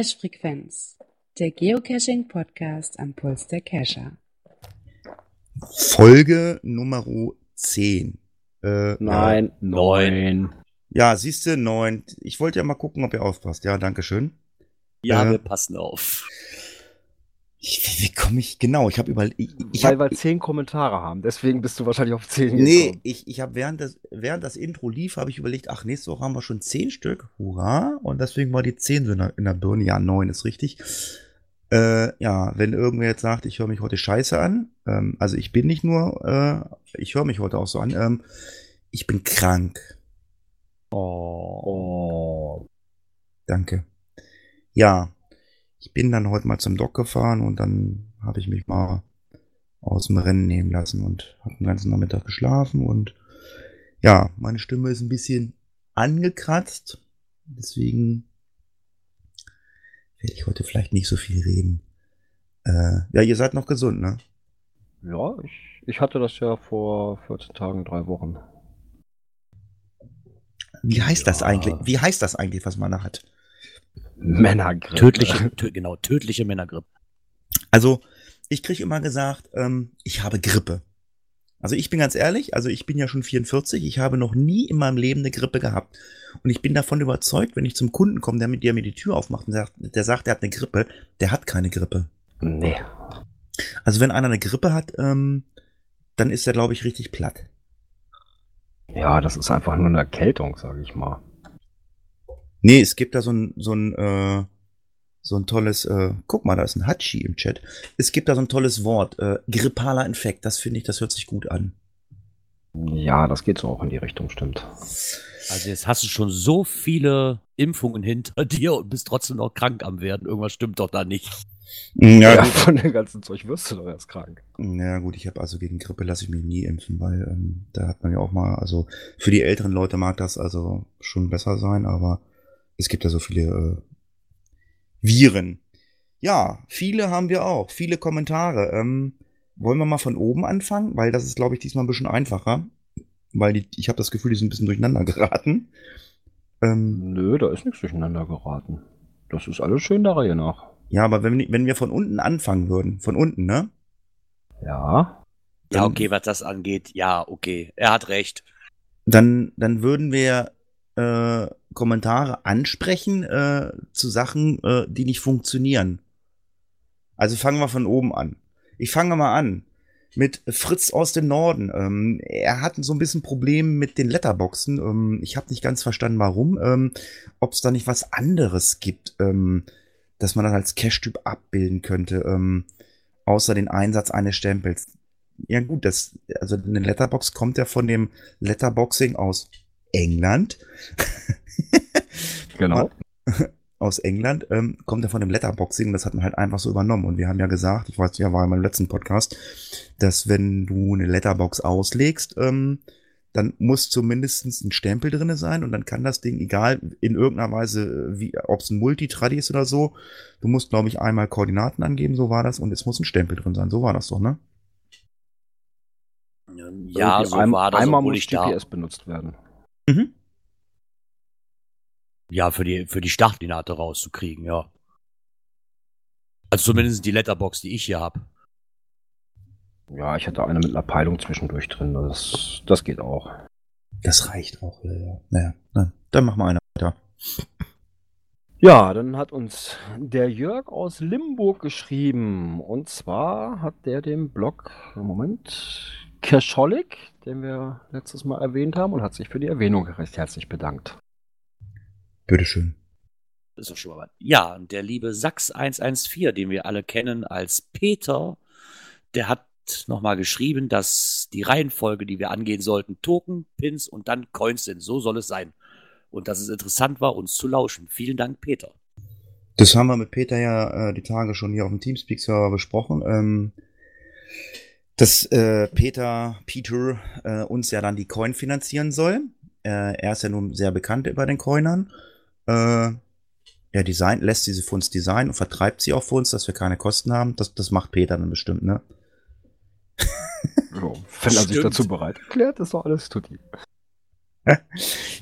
Cache-Frequenz, der Geocaching-Podcast am Puls der Cacher. Folge Nummer 10. Äh, Nein, neun. Ja, siehst du, neun. Ich wollte ja mal gucken, ob ihr aufpasst. Ja, danke schön. Ja, äh, wir passen auf. Ich, wie komme ich genau? Ich habe überlegt. Ich, ich Weil hab, wir zehn Kommentare haben. Deswegen bist du wahrscheinlich auf zehn Nee, gekommen. ich, ich habe während das, während das Intro lief, habe ich überlegt, ach, nächste Woche haben wir schon zehn Stück. Hurra! Und deswegen war die zehn so in der, in der Birne. Ja, neun ist richtig. Äh, ja, wenn irgendwer jetzt sagt, ich höre mich heute scheiße an, ähm, also ich bin nicht nur, äh, ich höre mich heute auch so an, ähm, ich bin krank. Oh. oh. Danke. Ja, ich bin dann heute mal zum Dock gefahren und dann habe ich mich mal aus dem Rennen nehmen lassen und habe den ganzen Nachmittag geschlafen und ja, meine Stimme ist ein bisschen angekratzt. Deswegen werde ich heute vielleicht nicht so viel reden. Äh, ja, ihr seid noch gesund, ne? Ja, ich, ich hatte das ja vor 14 Tagen, drei Wochen. Wie heißt ja. das eigentlich? Wie heißt das eigentlich, was man da hat? Männergrippe. Tödliche, tö genau, tödliche Männergrippe. Also, ich kriege immer gesagt, ähm, ich habe Grippe. Also ich bin ganz ehrlich, also ich bin ja schon 44, ich habe noch nie in meinem Leben eine Grippe gehabt. Und ich bin davon überzeugt, wenn ich zum Kunden komme, der mit dir mir die Tür aufmacht und sagt, der sagt, der hat eine Grippe, der hat keine Grippe. Nee. Also wenn einer eine Grippe hat, ähm, dann ist er, glaube ich, richtig platt. Ja, das ist einfach nur eine Erkältung, sage ich mal. Nee, es gibt da so ein, so ein, äh, so ein tolles, äh, guck mal, da ist ein Hatschi im Chat. Es gibt da so ein tolles Wort, äh, grippaler Infekt. Das finde ich, das hört sich gut an. Ja, das geht so auch in die Richtung, stimmt. Also jetzt hast du schon so viele Impfungen hinter dir und bist trotzdem noch krank am werden. Irgendwas stimmt doch da nicht. Ja, ja von dem ganzen Zeug wirst du doch erst krank. Ja gut, ich habe also gegen Grippe lasse ich mich nie impfen, weil ähm, da hat man ja auch mal, also für die älteren Leute mag das also schon besser sein, aber es gibt ja so viele äh, Viren. Ja, viele haben wir auch, viele Kommentare. Ähm, wollen wir mal von oben anfangen, weil das ist, glaube ich, diesmal ein bisschen einfacher, weil die, ich habe das Gefühl, die sind ein bisschen durcheinander geraten. Ähm, Nö, da ist nichts durcheinander geraten. Das ist alles schön der Reihe nach. Ja, aber wenn, wenn wir von unten anfangen würden, von unten, ne? Ja. Ja, okay, was das angeht, ja, okay, er hat recht. Dann, dann würden wir äh, Kommentare ansprechen äh, zu Sachen, äh, die nicht funktionieren. Also fangen wir von oben an. Ich fange mal an mit Fritz aus dem Norden. Ähm, er hat so ein bisschen Probleme mit den Letterboxen. Ähm, ich habe nicht ganz verstanden, warum. Ähm, Ob es da nicht was anderes gibt, ähm, dass man das als Cache-Typ abbilden könnte, ähm, außer den Einsatz eines Stempels. Ja gut, das, also eine Letterbox kommt ja von dem Letterboxing aus England. genau. Aus England ähm, kommt er von dem Letterboxing, das hat man halt einfach so übernommen. Und wir haben ja gesagt, ich weiß ja, war in meinem letzten Podcast, dass wenn du eine Letterbox auslegst, ähm, dann muss zumindest ein Stempel drinne sein und dann kann das Ding, egal in irgendeiner Weise, wie, ob es ein Multitradi ist oder so, du musst, glaube ich, einmal Koordinaten angeben, so war das, und es muss ein Stempel drin sein, so war das doch, ne? Ja, so war das, einmal muss GPS benutzt werden. Mhm. Ja, für die, für die Startlinate rauszukriegen, ja. Also zumindest die Letterbox, die ich hier habe. Ja, ich hatte eine mit einer Peilung zwischendurch drin. Das, das geht auch. Das reicht auch, ja, ja. Naja, na, dann machen wir eine weiter. Ja, dann hat uns der Jörg aus Limburg geschrieben. Und zwar hat der den Blog, Moment, Kerscholik, den wir letztes Mal erwähnt haben, und hat sich für die Erwähnung recht herzlich bedankt. Bitteschön. Das ist doch schon mal was. Ja, der liebe Sachs 114, den wir alle kennen als Peter, der hat nochmal geschrieben, dass die Reihenfolge, die wir angehen sollten, Token, Pins und dann Coins sind. So soll es sein. Und dass es interessant war, uns zu lauschen. Vielen Dank, Peter. Das haben wir mit Peter ja äh, die Tage schon hier auf dem Teamspeak-Server besprochen. Ähm, dass äh, Peter, Peter äh, uns ja dann die Coin finanzieren soll. Äh, er ist ja nun sehr bekannt über den Coinern. Äh, er designt, lässt sie für uns designen und vertreibt sie auch für uns, dass wir keine Kosten haben. Das, das macht Peter dann bestimmt, ne? Wenn er sich dazu bereit erklärt, ist doch alles tutti.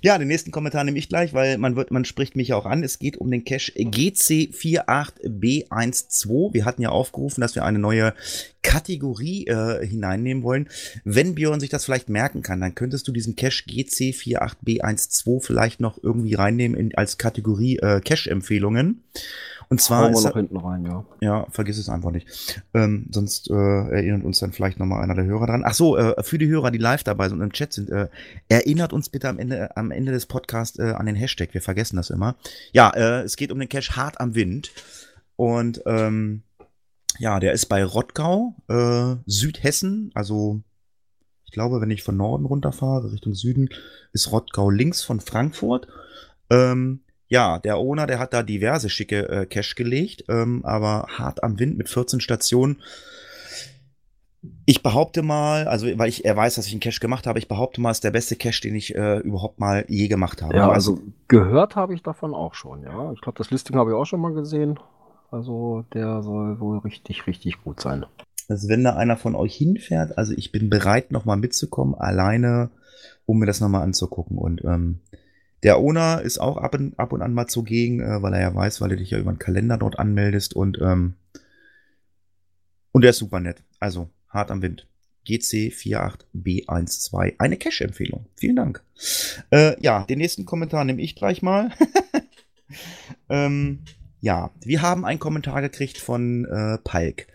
Ja, den nächsten Kommentar nehme ich gleich, weil man wird, man spricht mich ja auch an. Es geht um den Cache GC48B12. Wir hatten ja aufgerufen, dass wir eine neue Kategorie äh, hineinnehmen wollen. Wenn Björn sich das vielleicht merken kann, dann könntest du diesen Cache GC48B12 vielleicht noch irgendwie reinnehmen in, als Kategorie äh, Cache-Empfehlungen. Und zwar ist noch hinten rein, ja. ja, vergiss es einfach nicht. Ähm, sonst äh, erinnert uns dann vielleicht nochmal einer der Hörer dran. Ach so, äh, für die Hörer, die live dabei sind und im Chat sind, äh, erinnert uns bitte am Ende, am Ende des Podcasts äh, an den Hashtag. Wir vergessen das immer. Ja, äh, es geht um den Cache hart am Wind. Und ähm, ja, der ist bei Rottgau, äh, Südhessen. Also ich glaube, wenn ich von Norden runterfahre Richtung Süden, ist Rottgau links von Frankfurt. Ähm, ja, der Owner, der hat da diverse schicke äh, Cache gelegt, ähm, aber hart am Wind mit 14 Stationen. Ich behaupte mal, also weil ich er weiß, dass ich einen Cache gemacht habe, ich behaupte mal, ist der beste Cache, den ich äh, überhaupt mal je gemacht habe. Ja, also gehört habe ich davon auch schon, ja. Ich glaube, das Listing habe ich auch schon mal gesehen. Also der soll wohl richtig, richtig gut sein. Also wenn da einer von euch hinfährt, also ich bin bereit, nochmal mitzukommen, alleine, um mir das nochmal anzugucken. Und ähm, der Owner ist auch ab und, ab und an mal zugegen, äh, weil er ja weiß, weil du dich ja über den Kalender dort anmeldest und ähm, und der ist super nett. Also hart am Wind. GC48B12. Eine Cache-Empfehlung. Vielen Dank. Äh, ja, den nächsten Kommentar nehme ich gleich mal. ähm, ja, wir haben einen Kommentar gekriegt von äh, Palk.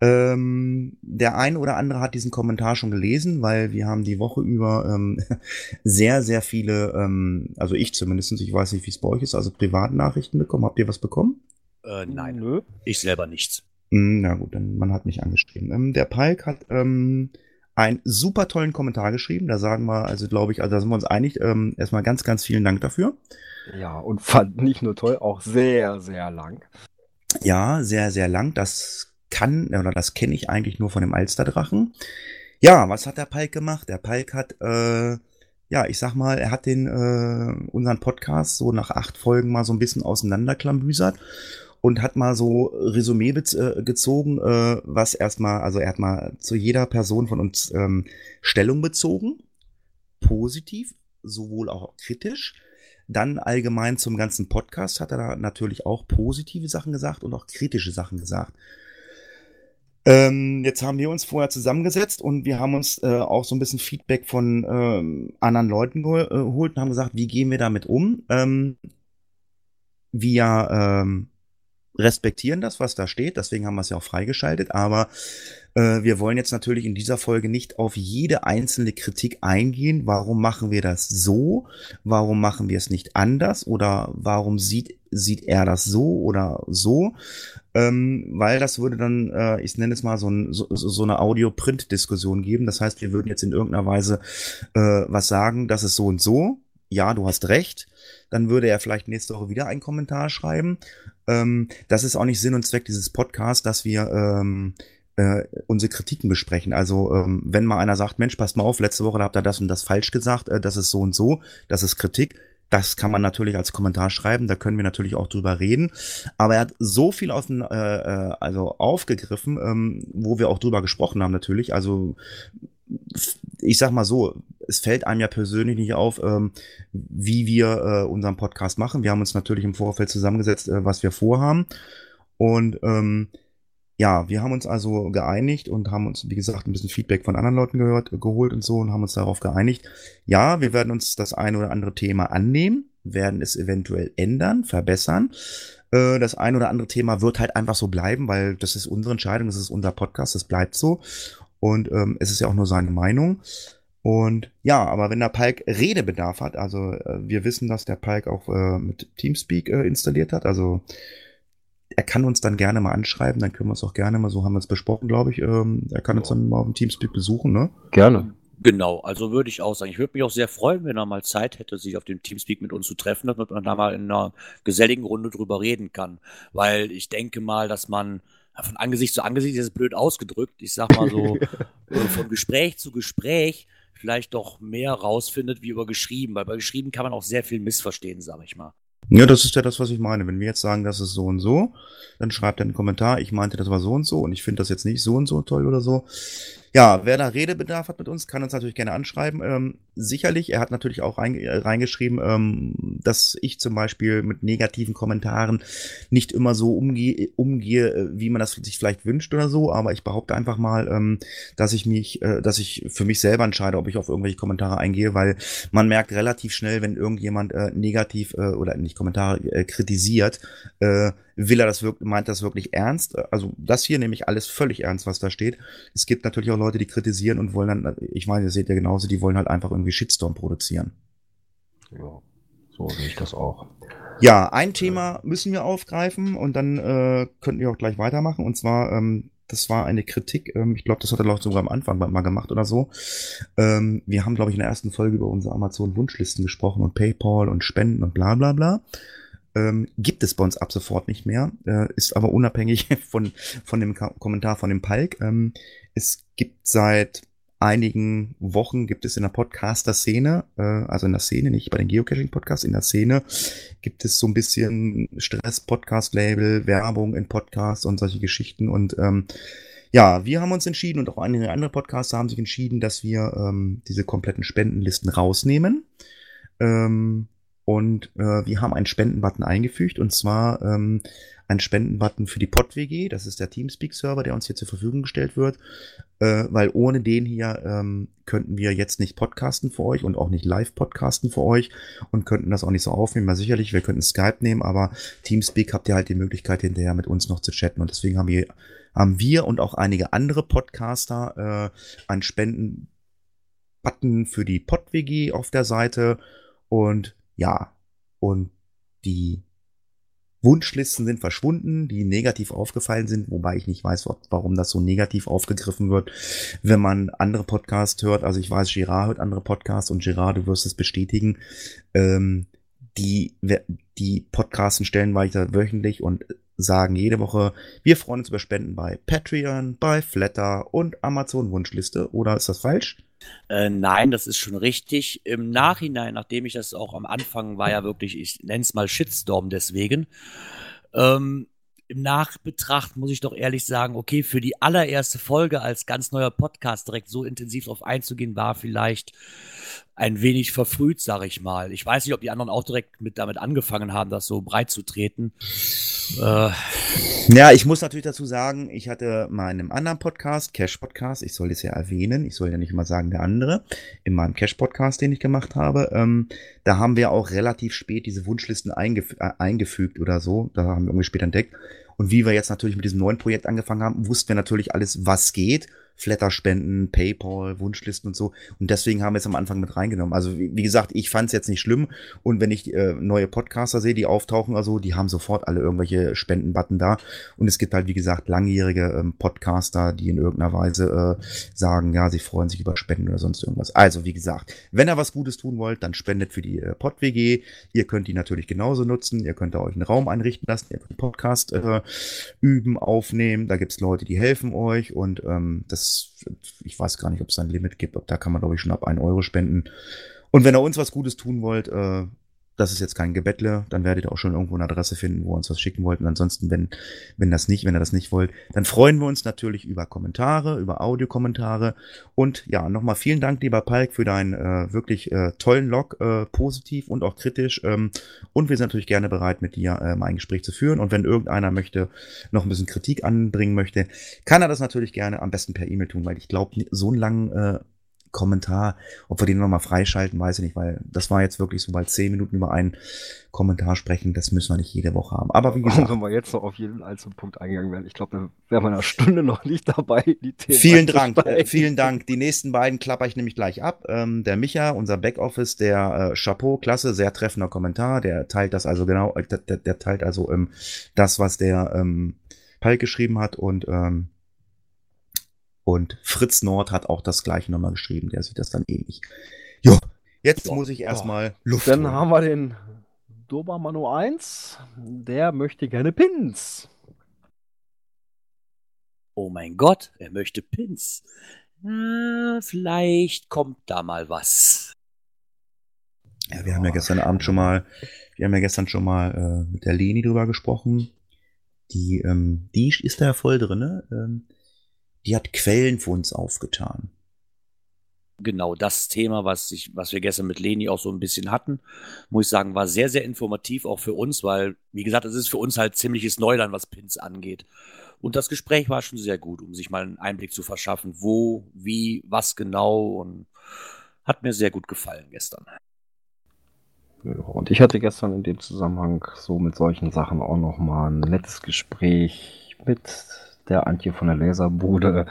Ähm, der ein oder andere hat diesen Kommentar schon gelesen, weil wir haben die Woche über ähm, sehr, sehr viele, ähm, also ich zumindest, ich weiß nicht, wie es bei euch ist, also Privatnachrichten bekommen. Habt ihr was bekommen? Äh, nein, Nö. ich selber nichts. Hm, Na gut, dann man hat mich angeschrieben. Ähm, der Palk hat ähm, einen super tollen Kommentar geschrieben. Da sagen wir, also glaube ich, also da sind wir uns einig. Ähm, erstmal ganz, ganz vielen Dank dafür. Ja, und fand nicht nur toll, auch sehr, sehr lang. Ja, sehr, sehr lang. Das kann, oder das kenne ich eigentlich nur von dem Alsterdrachen. Ja, was hat der Palk gemacht? Der Palk hat, äh, ja, ich sag mal, er hat den, äh, unseren Podcast so nach acht Folgen mal so ein bisschen auseinanderklambüsert und hat mal so Resümee äh, gezogen, äh, was erstmal, also er hat mal zu jeder Person von uns ähm, Stellung bezogen. Positiv, sowohl auch kritisch. Dann allgemein zum ganzen Podcast hat er da natürlich auch positive Sachen gesagt und auch kritische Sachen gesagt. Ähm, jetzt haben wir uns vorher zusammengesetzt und wir haben uns äh, auch so ein bisschen Feedback von ähm, anderen Leuten äh, geholt und haben gesagt, wie gehen wir damit um? Ähm, wir ähm, respektieren das, was da steht, deswegen haben wir es ja auch freigeschaltet, aber äh, wir wollen jetzt natürlich in dieser Folge nicht auf jede einzelne Kritik eingehen. Warum machen wir das so? Warum machen wir es nicht anders? Oder warum sieht, sieht er das so oder so? Ähm, weil das würde dann, äh, ich nenne es mal so, ein, so, so eine Audio-Print-Diskussion geben. Das heißt, wir würden jetzt in irgendeiner Weise äh, was sagen, das ist so und so. Ja, du hast recht. Dann würde er vielleicht nächste Woche wieder einen Kommentar schreiben. Ähm, das ist auch nicht Sinn und Zweck dieses Podcasts, dass wir ähm, äh, unsere Kritiken besprechen. Also ähm, wenn mal einer sagt, Mensch, passt mal auf, letzte Woche habt ihr das und das falsch gesagt, äh, das ist so und so, das ist Kritik. Das kann man natürlich als Kommentar schreiben, da können wir natürlich auch drüber reden. Aber er hat so viel aus dem, äh, äh, also aufgegriffen, ähm, wo wir auch drüber gesprochen haben natürlich. Also ich sag mal so, es fällt einem ja persönlich nicht auf, ähm, wie wir äh, unseren Podcast machen. Wir haben uns natürlich im Vorfeld zusammengesetzt, äh, was wir vorhaben. Und ähm, ja, wir haben uns also geeinigt und haben uns, wie gesagt, ein bisschen Feedback von anderen Leuten gehört, geholt und so und haben uns darauf geeinigt. Ja, wir werden uns das ein oder andere Thema annehmen, werden es eventuell ändern, verbessern. Äh, Das ein oder andere Thema wird halt einfach so bleiben, weil das ist unsere Entscheidung, das ist unser Podcast, das bleibt so. Und ähm, es ist ja auch nur seine Meinung. Und ja, aber wenn der Palk Redebedarf hat, also äh, wir wissen, dass der Palk auch äh, mit Teamspeak äh, installiert hat, also er kann uns dann gerne mal anschreiben, dann können wir es auch gerne mal, so haben wir es besprochen, glaube ich, ähm, er kann uns dann mal auf dem Teamspeak besuchen, ne? Gerne. Genau, also würde ich auch sagen. Ich würde mich auch sehr freuen, wenn er mal Zeit hätte, sich auf dem Teamspeak mit uns zu treffen, damit man da mal in einer geselligen Runde drüber reden kann. Weil ich denke mal, dass man von Angesicht zu Angesicht, das ist blöd ausgedrückt, ich sag mal so, äh, von Gespräch zu Gespräch vielleicht doch mehr rausfindet wie über geschrieben, weil bei geschrieben kann man auch sehr viel missverstehen, sag ich mal. Ja, das ist ja das, was ich meine. Wenn wir jetzt sagen, das ist so und so, dann schreibt er einen Kommentar, ich meinte, das war so und so und ich finde das jetzt nicht so und so toll oder so. Ja, wer da Redebedarf hat mit uns, kann uns natürlich gerne anschreiben. Ähm, sicherlich, er hat natürlich auch rein, äh, reingeschrieben, ähm, dass ich zum Beispiel mit negativen Kommentaren nicht immer so umgehe, umgehe, äh, wie man das sich vielleicht wünscht oder so. Aber ich behaupte einfach mal, ähm, dass ich mich, äh, dass ich für mich selber entscheide, ob ich auf irgendwelche Kommentare eingehe, weil man merkt relativ schnell, wenn irgendjemand äh, negativ äh, oder nicht Kommentare äh, kritisiert, will er das wirklich, meint das wirklich ernst? Also das hier nehme ich alles völlig ernst, was da steht. Es gibt natürlich auch Leute, die kritisieren und wollen dann, ich meine, ihr seht ja genauso, die wollen halt einfach irgendwie Shitstorm produzieren. Ja, so sehe ich das auch. Ja, ein Thema müssen wir aufgreifen und dann äh, könnten wir auch gleich weitermachen. Und zwar, ähm, das war eine Kritik, ähm, ich glaube, das hat er auch sogar am Anfang mal gemacht oder so. Ähm, wir haben, glaube ich, in der ersten Folge über unsere Amazon-Wunschlisten gesprochen und PayPal und Spenden und bla bla bla ähm, gibt es bei uns ab sofort nicht mehr, äh, ist aber unabhängig von, von dem Ka Kommentar von dem Palk. Ähm, es gibt seit einigen Wochen gibt es in der Podcaster-Szene, äh, also in der Szene, nicht bei den Geocaching-Podcasts, in der Szene gibt es so ein bisschen Stress, Podcast-Label, Werbung in Podcasts und solche Geschichten und ähm, ja, wir haben uns entschieden und auch einige andere Podcaster haben sich entschieden, dass wir ähm, diese kompletten Spendenlisten rausnehmen. Ähm, und äh, wir haben einen Spendenbutton eingefügt und zwar ähm, einen Spendenbutton für die PodWG. Das ist der Teamspeak-Server, der uns hier zur Verfügung gestellt wird. Äh, weil ohne den hier ähm, könnten wir jetzt nicht podcasten für euch und auch nicht live podcasten für euch und könnten das auch nicht so aufnehmen. Mal sicherlich, wir könnten Skype nehmen, aber Teamspeak habt ihr halt die Möglichkeit hinterher mit uns noch zu chatten und deswegen haben wir, haben wir und auch einige andere Podcaster äh, einen Spendenbutton für die PodWG auf der Seite und ja, und die Wunschlisten sind verschwunden, die negativ aufgefallen sind, wobei ich nicht weiß, warum das so negativ aufgegriffen wird, wenn man andere Podcasts hört. Also ich weiß, Girard hört andere Podcasts und Girard, du wirst es bestätigen. Ähm, die, die Podcasten stellen weiter wöchentlich und sagen jede Woche, wir freuen uns über Spenden bei Patreon, bei Flatter und Amazon Wunschliste. Oder ist das falsch? Äh, nein, das ist schon richtig. Im Nachhinein, nachdem ich das auch am Anfang war ja wirklich, ich nenne es mal Shitstorm deswegen, ähm, im Nachbetracht muss ich doch ehrlich sagen, okay, für die allererste Folge als ganz neuer Podcast direkt so intensiv drauf einzugehen, war vielleicht ein wenig verfrüht, sage ich mal. Ich weiß nicht, ob die anderen auch direkt mit damit angefangen haben, das so breit zu treten. Äh. Ja, ich muss natürlich dazu sagen, ich hatte mal in einem anderen Podcast, Cash Podcast, ich soll das ja erwähnen, ich soll ja nicht immer sagen der andere, in meinem Cash Podcast, den ich gemacht habe, ähm, da haben wir auch relativ spät diese Wunschlisten eingef äh, eingefügt oder so, da haben wir irgendwie später entdeckt. Und wie wir jetzt natürlich mit diesem neuen Projekt angefangen haben, wussten wir natürlich alles, was geht Flatterspenden, PayPal, Wunschlisten und so. Und deswegen haben wir es am Anfang mit reingenommen. Also wie, wie gesagt, ich fand es jetzt nicht schlimm. Und wenn ich äh, neue Podcaster sehe, die auftauchen, also die haben sofort alle irgendwelche Spendenbutton da. Und es gibt halt, wie gesagt, langjährige ähm, Podcaster, die in irgendeiner Weise äh, sagen, ja, sie freuen sich über Spenden oder sonst irgendwas. Also wie gesagt, wenn ihr was Gutes tun wollt, dann spendet für die äh, PodWG. Ihr könnt die natürlich genauso nutzen. Ihr könnt da euch einen Raum einrichten lassen. Ihr könnt Podcast äh, üben, aufnehmen. Da gibt's Leute, die helfen euch. Und ähm, das ich weiß gar nicht, ob es ein Limit gibt, da kann man, glaube ich, schon ab 1 Euro spenden. Und wenn ihr uns was Gutes tun wollt, äh, das ist jetzt kein Gebettle, dann werdet ihr auch schon irgendwo eine Adresse finden, wo ihr uns was schicken wollt. Und ansonsten, wenn, wenn das nicht, wenn ihr das nicht wollt, dann freuen wir uns natürlich über Kommentare, über Audiokommentare. Und ja, nochmal vielen Dank, lieber Palk, für deinen äh, wirklich äh, tollen Log, äh, positiv und auch kritisch. Ähm, und wir sind natürlich gerne bereit, mit dir äh, mal ein Gespräch zu führen. Und wenn irgendeiner möchte, noch ein bisschen Kritik anbringen möchte, kann er das natürlich gerne am besten per E-Mail tun, weil ich glaube, so einen langen äh, Kommentar. Ob wir den nochmal freischalten, weiß ich nicht, weil das war jetzt wirklich so bald zehn Minuten über einen Kommentar sprechen. Das müssen wir nicht jede Woche haben. Aber wie gesagt. Wenn wir jetzt noch auf jeden einzelnen Punkt eingegangen werden, ich glaube, dann wären wir eine Stunde noch nicht dabei, die Themen Vielen Dank, äh, vielen Dank. Die nächsten beiden klapper ich nämlich gleich ab. Ähm, der Micha, unser Backoffice, der äh, Chapeau, klasse, sehr treffender Kommentar. Der teilt das also genau, äh, der, der, teilt also ähm, das, was der ähm, Palk geschrieben hat und ähm, und Fritz Nord hat auch das gleiche nochmal geschrieben, der sieht das dann ähnlich. Jo, jetzt so, muss ich erstmal so. Luft. Dann holen. haben wir den Dobermano 1, der möchte gerne Pins. Oh mein Gott, er möchte Pins. Na, vielleicht kommt da mal was. Ja, wir haben ja gestern Abend schon mal, wir haben ja gestern schon mal äh, mit der Leni drüber gesprochen. Die, ähm, die ist da ja voll drin, ne? Ähm, die hat Quellen für uns aufgetan. Genau das Thema, was ich, was wir gestern mit Leni auch so ein bisschen hatten, muss ich sagen, war sehr, sehr informativ auch für uns, weil, wie gesagt, es ist für uns halt ziemliches Neuland, was Pins angeht. Und das Gespräch war schon sehr gut, um sich mal einen Einblick zu verschaffen, wo, wie, was genau und hat mir sehr gut gefallen gestern. Und ich hatte gestern in dem Zusammenhang so mit solchen Sachen auch noch mal ein nettes Gespräch mit der Antje von der Laserbude,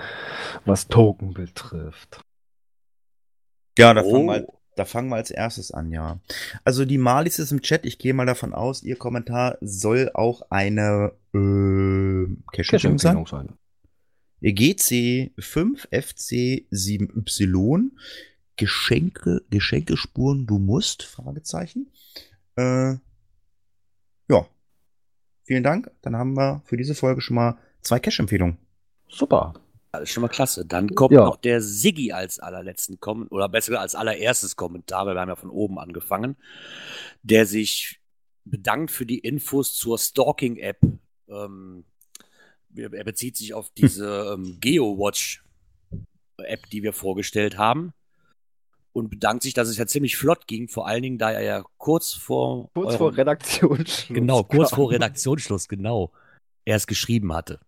was Token betrifft. Ja, da, oh. fangen wir, da fangen wir als erstes an, ja. Also die Malis ist im Chat, ich gehe mal davon aus, ihr Kommentar soll auch eine äh, Cache-Empfehlung sein. sein. GC 5FC 7Y Geschenke, Geschenkespuren du musst? Fragezeichen. Äh, ja. Vielen Dank. Dann haben wir für diese Folge schon mal zwei Cache-Empfehlungen. Super. Das ist schon mal klasse. Dann kommt ja. noch der Siggi als allerletzten Kommentar, oder besser als allererstes Kommentar, weil wir haben ja von oben angefangen, der sich bedankt für die Infos zur Stalking-App. Ähm, er bezieht sich auf diese ähm, Geo-Watch-App, die wir vorgestellt haben. Und bedankt sich, dass es ja ziemlich flott ging, vor allen Dingen, da er ja kurz vor. Kurz eurem, vor Redaktionsschluss. Genau, kurz kam. vor Redaktionsschluss, genau. Er es geschrieben hatte.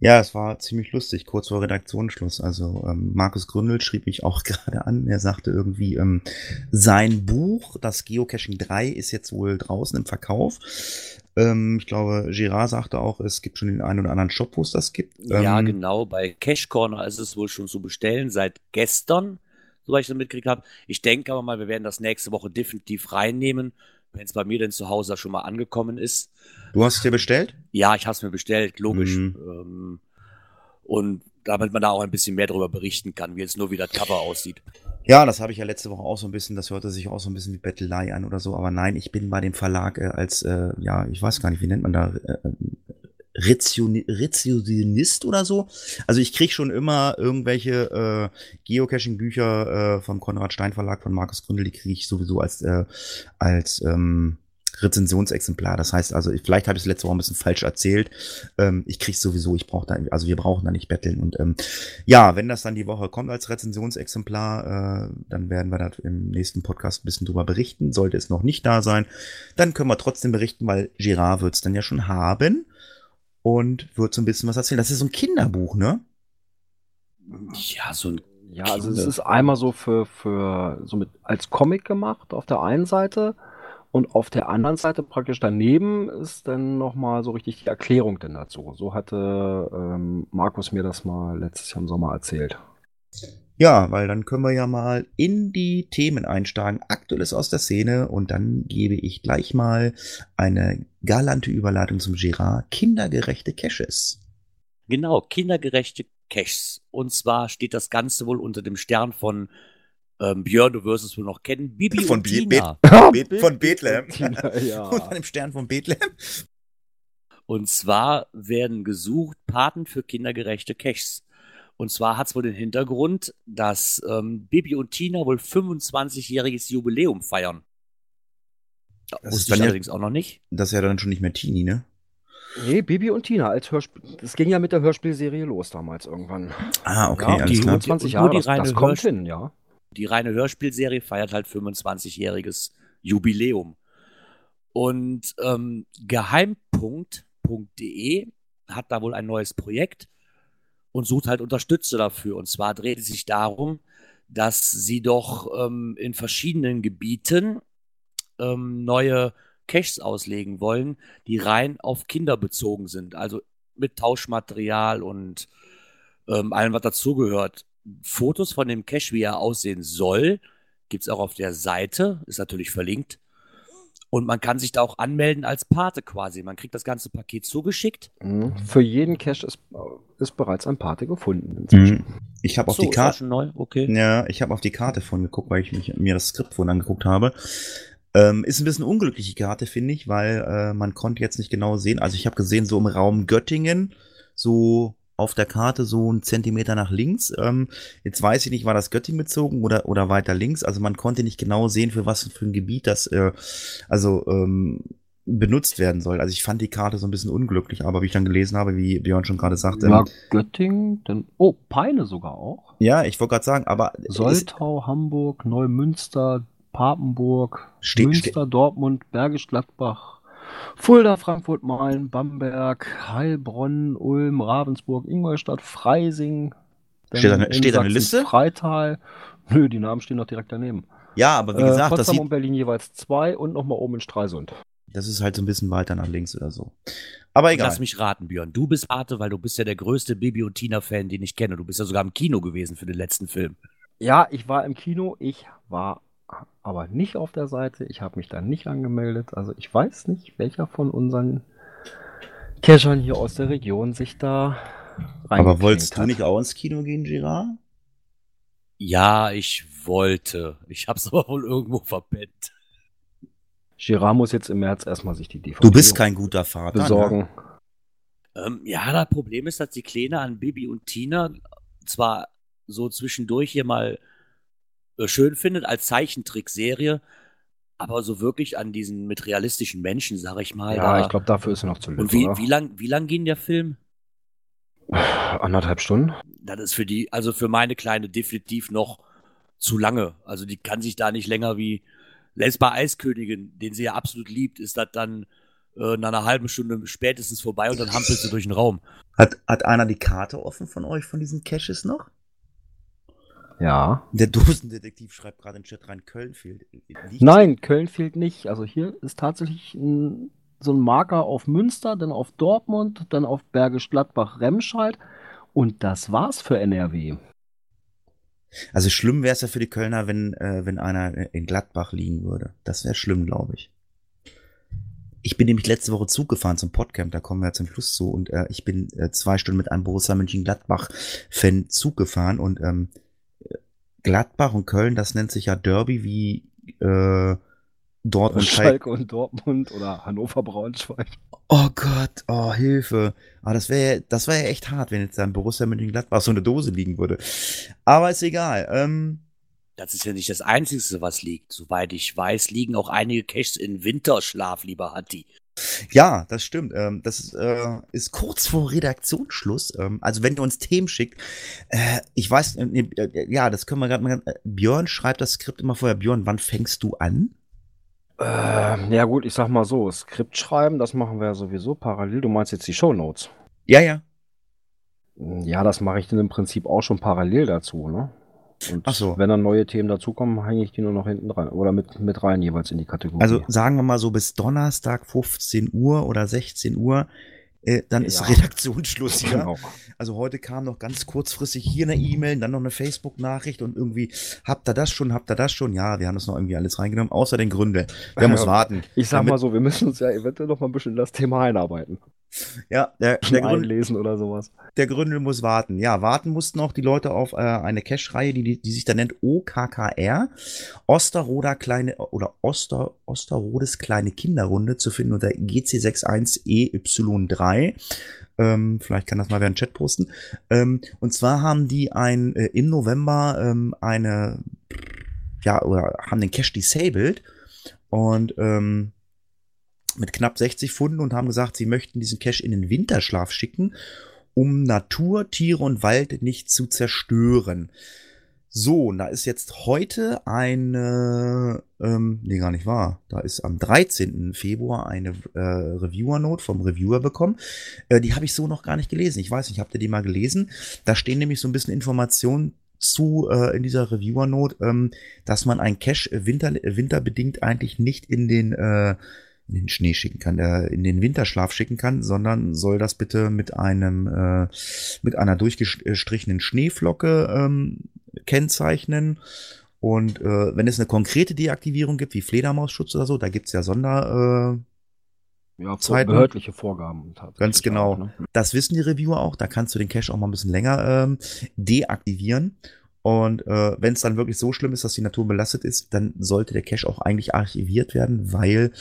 Ja, es war ziemlich lustig, kurz vor Redaktionsschluss. Also ähm, Markus Gründel schrieb mich auch gerade an. Er sagte irgendwie, ähm, sein Buch, das Geocaching 3, ist jetzt wohl draußen im Verkauf. Ähm, ich glaube, Girard sagte auch, es gibt schon den einen oder anderen Shop, wo es das gibt. ja, ähm, genau. Bei Cache Corner ist es wohl schon zu bestellen seit gestern, soweit ich das mitgekriegt habe. Ich denke aber mal, wir werden das nächste Woche definitiv reinnehmen, wenn es bei mir denn zu Hause schon mal angekommen ist. Du hast es dir bestellt? Ja, ich habe es mir bestellt, logisch. Mhm. Ähm, und damit man da auch ein bisschen mehr darüber berichten kann, wie jetzt nur wie das Cover aussieht. Ja, das habe ich ja letzte Woche auch so ein bisschen, das hörte sich auch so ein bisschen wie Bettelei an oder so, aber nein, ich bin bei dem Verlag äh, als, äh, ja, ich weiß gar nicht, wie nennt man da, äh, Rezionist oder so. Also ich krieg schon immer irgendwelche äh, Geocaching-Bücher äh, vom Konrad Stein Verlag von Markus Gründel, die kriege ich sowieso als, äh, als ähm, Rezensionsexemplar. Das heißt also, vielleicht habe ich es letzte Woche ein bisschen falsch erzählt. Ähm, ich krieg's sowieso, ich brauche da, also wir brauchen da nicht betteln. Und ähm, ja, wenn das dann die Woche kommt als Rezensionsexemplar, äh, dann werden wir da im nächsten Podcast ein bisschen drüber berichten. Sollte es noch nicht da sein, dann können wir trotzdem berichten, weil Girard wird's dann ja schon haben und wird so ein bisschen was erzählen. Das ist so ein Kinderbuch, ne? Ja, so ein ja, also es ist einmal so für, für so mit als Comic gemacht auf der einen Seite und auf der anderen Seite praktisch daneben ist dann nochmal so richtig die Erklärung denn dazu. So hatte ähm, Markus mir das mal letztes Jahr im Sommer erzählt. Ja, weil dann können wir ja mal in die Themen einsteigen. Aktuelles aus der Szene und dann gebe ich gleich mal eine galante Überleitung zum Girard. Kindergerechte Caches. Genau, kindergerechte Caches. Und zwar steht das Ganze wohl unter dem Stern von ähm, Björn, du wirst es wohl noch kennen. Bibi von und Be Tina. Be Be von Bethlehem. Tina, ja. Und von dem Stern von Bethlehem. Und zwar werden gesucht Paten für kindergerechte Caches. Und zwar hat es wohl den Hintergrund, dass ähm, Bibi und Tina wohl 25-jähriges Jubiläum feiern. Das Wusste ich allerdings ja, auch noch nicht. Das ist ja dann schon nicht mehr Teenie, ne? Nee, Bibi und Tina als Hörspiel. Das ging ja mit der Hörspielserie los damals irgendwann. Ah, okay, ja, alles die klar. 25 Jahre, das, das kommt hin, ja. Die reine Hörspielserie feiert halt 25-jähriges Jubiläum. Und ähm, geheimpunkt.de hat da wohl ein neues Projekt und sucht halt Unterstützer dafür. Und zwar dreht es sich darum, dass sie doch ähm, in verschiedenen Gebieten ähm, neue Caches auslegen wollen, die rein auf Kinder bezogen sind. Also mit Tauschmaterial und ähm, allem, was dazugehört. Fotos von dem Cache, wie er aussehen soll, gibt es auch auf der Seite, ist natürlich verlinkt. Und man kann sich da auch anmelden als Pate quasi. Man kriegt das ganze Paket zugeschickt. Mhm. Für jeden Cache ist, ist bereits ein Pate gefunden inzwischen. Mhm. Ich habe auf so, die Karte. Okay. Ja, ich habe auf die Karte von geguckt, weil ich mich, mir das Skript von angeguckt habe. Ähm, ist ein bisschen unglückliche Karte, finde ich, weil äh, man konnte jetzt nicht genau sehen. Also ich habe gesehen, so im Raum Göttingen, so auf der Karte so einen Zentimeter nach links. Ähm, jetzt weiß ich nicht, war das Göttingen bezogen oder, oder weiter links. Also man konnte nicht genau sehen, für was für ein Gebiet das, äh, also ähm, benutzt werden soll. Also ich fand die Karte so ein bisschen unglücklich, aber wie ich dann gelesen habe, wie Björn schon gerade sagte, Ja, Göttingen, dann, oh, Peine sogar auch. ja, ich wollte gerade sagen, aber Soltau, Hamburg, Neumünster, Papenburg, Ste- Münster, Dortmund, Bergisch Gladbach, Fulda, Frankfurt, Main, Bamberg, Heilbronn, Ulm, Ravensburg, Ingolstadt, Freising. Steht da eine- in steht da eine Liste? Freital. Nö, die Namen stehen doch direkt daneben. ja, aber wie Äh, gesagt, das, Potsdam sieht, und Berlin jeweils zwei und nochmal oben in Stralsund. das ist halt so ein bisschen weiter nach links oder so. Aber egal. Lass mich raten, Björn. Du bist Pate, weil du bist ja der größte Bibi und Tina-Fan, den ich kenne. Du bist ja sogar im Kino gewesen für den letzten Film. Ja, ich war im Kino, ich war aber nicht auf der Seite, ich habe mich da nicht angemeldet. Also ich weiß nicht, welcher von unseren Cashern hier aus der Region sich da Aber wolltest du reingeklinkt nicht auch ins Kino gehen, Girard? Ja, ich wollte. Ich hab's aber wohl irgendwo verpennt. hat. Girard muss jetzt im März erstmal sich die DVD Du bist kein guter Vater. Ne? besorgen. Ähm, ja, das Problem ist, dass die Kleine an Bibi und Tina zwar so zwischendurch hier mal äh, schön findet als Zeichentrickserie, aber so wirklich an diesen mit realistischen Menschen, sag ich mal. Ja, da- ich glaube, dafür ist er noch zu Und lütt, wie, oder? wie lang, wie lang ging der Film? Anderthalb Stunden? Das ist für die, also für meine Kleine definitiv noch zu lange. Also die kann sich da nicht länger wie, selbst bei Eiskönigin, den sie ja absolut liebt, ist das dann äh, nach einer halben Stunde spätestens vorbei und dann hampelt sie durch den Raum. Hat, hat einer die Karte offen von euch, von diesen Caches noch? Ja. Der Dosendetektiv schreibt gerade in den Chat rein, Köln fehlt. Nein, Köln fehlt nicht. Also hier ist tatsächlich ein, so ein Marker auf Münster, dann auf Dortmund, dann auf Bergisch Gladbach, Remscheid. Und das war's für NRW. Also schlimm wäre es ja für die Kölner, wenn, äh, wenn einer in Gladbach liegen würde. Das wäre schlimm, glaube ich. Ich bin nämlich letzte Woche Zug gefahren zum Podcamp, da kommen wir ja zum Schluss zu. Und äh, ich bin äh, zwei Stunden mit einem Borussia Mönchengladbach-Fan Zug gefahren. Und ähm, Gladbach und Köln, das nennt sich ja Derby wie äh, Dortmund. Schalke und Dortmund oder Hannover Braunschweig. Oh Gott, oh Hilfe. Aber das wäre das wäre ja echt hart, wenn jetzt da ein Borussia Mönchengladbach so eine Dose liegen würde. Aber ist egal. Ähm, Das ist ja nicht das Einzige, was liegt. Soweit ich weiß, liegen auch einige Caches in Winterschlaf, lieber Hatti. Ja, das stimmt. Ähm, das ist, äh, ist kurz vor Redaktionsschluss. Ähm, also wenn ihr uns Themen schickt, äh, ich weiß, äh, nee, äh, ja, das können wir gerade mal. Äh, Björn schreibt das Skript immer vorher. Björn, wann fängst du an? Ähm, ja gut, ich sag mal so, Skript schreiben, das machen wir ja sowieso parallel. Du meinst jetzt die Shownotes. Ja, ja. Ja, das mache ich dann im Prinzip auch schon parallel dazu, ne? Und so. wenn dann neue Themen dazukommen, hänge ich die nur noch hinten dran. Oder mit, mit rein jeweils in die Kategorie. Also sagen wir mal so bis Donnerstag 15 Uhr oder 16 Uhr. Äh, dann ist Ja. Redaktionsschluss hier. Genau. Also heute kam noch ganz kurzfristig hier eine E-Mail, dann noch eine Facebook-Nachricht und irgendwie, habt ihr das schon, habt ihr das schon? Ja, wir haben das noch irgendwie alles reingenommen, außer den Gründel. Der muss warten. Ich sag mal so, wir müssen uns ja eventuell noch mal ein bisschen in das Thema einarbeiten. Ja, der, der, Gründel, oder sowas. der Gründel muss warten. Ja, warten mussten auch die Leute auf äh, eine Cache-Reihe, die, die, die sich da nennt OKKR. Osterroder kleine, oder Oster, Osterrodes kleine Kinderrunde zu finden unter GC61EY3. Ähm, vielleicht kann das mal wer in den Chat posten. Ähm, und zwar haben die ein, äh, im November ähm, eine, ja, oder haben den Cache disabled und ähm, mit knapp 60 Pfunden und haben gesagt, sie möchten diesen Cache in den Winterschlaf schicken, um Natur, Tiere und Wald nicht zu zerstören. So, und da ist jetzt heute eine, ähm, nee, gar nicht wahr. Da ist am 13. Februar eine äh, Reviewer-Note vom Reviewer bekommen. Äh, die habe ich so noch gar nicht gelesen. Ich weiß nicht, habt ihr die mal gelesen? Da stehen nämlich so ein bisschen Informationen zu äh, in dieser Reviewer-Note, ähm, dass man ein Cache winter, winterbedingt eigentlich nicht in den äh, in den Schnee schicken kann, äh, in den Winterschlaf schicken kann, sondern soll das bitte mit einem äh, mit einer durchgestrichenen Schneeflocke ähm, kennzeichnen. Und äh, wenn es eine konkrete Deaktivierung gibt, wie Fledermausschutz oder so, da gibt's ja Sonder, äh, Ja, Zweiten- behördliche Vorgaben. Ganz genau. auch, ne? das wissen die Reviewer auch, da kannst du den Cache auch mal ein bisschen länger ähm, deaktivieren. Und äh, wenn es dann wirklich so schlimm ist, dass die Natur belastet ist, dann sollte der Cache auch eigentlich archiviert werden, weil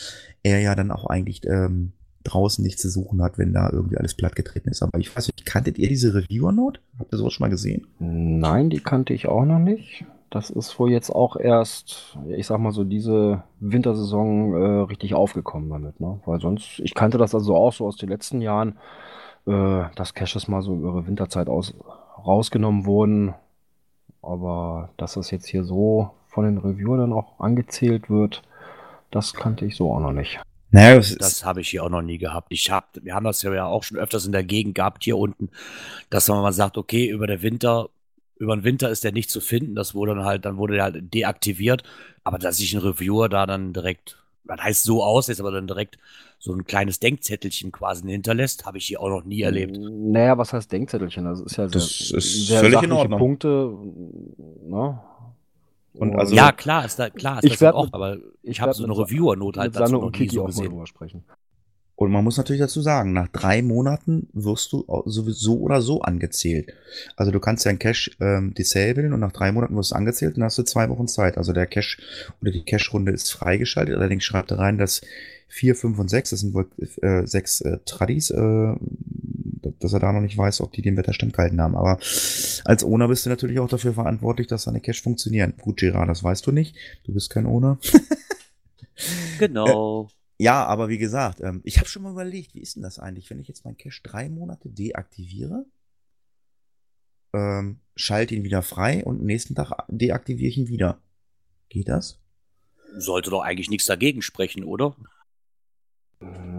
er ja dann auch eigentlich ähm, draußen nichts zu suchen hat, wenn da irgendwie alles plattgetreten ist. Aber ich weiß nicht, kanntet ihr diese Reviewer-Note? Habt ihr sowas schon mal gesehen? Nein, die kannte ich auch noch nicht. das ist wohl jetzt auch erst, ich sag mal so, diese Wintersaison äh, richtig aufgekommen damit, ne? Weil sonst, ich kannte das also auch so aus den letzten Jahren, äh, dass Caches mal so über Winterzeit aus, rausgenommen wurden. Aber dass das jetzt hier so von den Reviewern dann auch angezählt wird, das kannte ich so auch noch nicht. Naja, das, das habe ich hier auch noch nie gehabt. Ich hab, wir haben das ja auch schon öfters in der Gegend gehabt hier unten, dass man mal sagt, okay, über der Winter, über den Winter ist der nicht zu finden. Das wurde dann halt, dann wurde der halt deaktiviert. Aber dass sich ein Reviewer da dann direkt, das heißt so auslässt, aber dann direkt so ein kleines Denkzettelchen quasi hinterlässt, habe ich hier auch noch nie erlebt. Naja, was heißt Denkzettelchen? Das ist ja sehr, Das ist sehr völlig in Ordnung. Punkte. Ne? Und also- ja, klar ist da, klar ist Ich das auch, mit- aber ich habe so eine mit Sa- Reviewer-Not halt dazu noch und nie so gesehen. drüber sprechen. Und man muss natürlich dazu sagen, nach drei Monaten wirst du sowieso oder so angezählt. Also du kannst deinen Cache ähm, disablen und nach drei Monaten wirst du angezählt und dann hast du zwei Wochen Zeit. Also der Cache oder die Cache-Runde ist freigeschaltet. Allerdings schreibt er rein, dass vier, fünf und sechs, das sind wohl äh, sechs äh, Tradis, äh, dass er da noch nicht weiß, ob die den Wetterstand gehalten haben. Aber als Owner bist du natürlich auch dafür verantwortlich, dass deine Cache funktionieren. Gut, Gerard, das weißt du nicht. Du bist kein Owner. Genau. Ja, aber wie gesagt, ähm, ich habe schon mal überlegt, wie ist denn das eigentlich, wenn ich jetzt meinen Cache drei Monate deaktiviere, ähm, schalte ihn wieder frei und nächsten Tag deaktiviere ich ihn wieder. Geht das? Sollte doch eigentlich nichts dagegen sprechen, oder?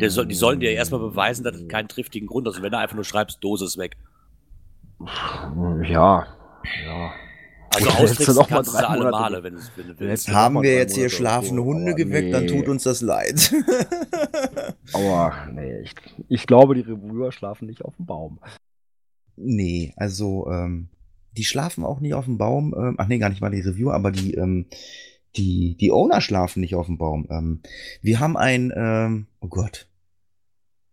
Der soll, die sollen dir erstmal beweisen, dass es keinen triftigen Grund ist. Und wenn du einfach nur schreibst, Dose ist weg. Ja, ja. Also austricksen noch mal kannst du drei sie alle Monate- Male, wenn, es- wenn du willst. Haben wir jetzt hier Monate schlafende Hunde aber geweckt, dann nee. tut uns das leid. Aber nee, ich, ich glaube, die Reviewer schlafen nicht auf dem Baum. nee, also ähm, die schlafen auch nicht auf dem Baum. Ähm, ach nee, gar nicht mal die Reviewer, aber die ähm, die die Owner schlafen nicht auf dem Baum. Ähm, wir haben ein ähm, oh Gott,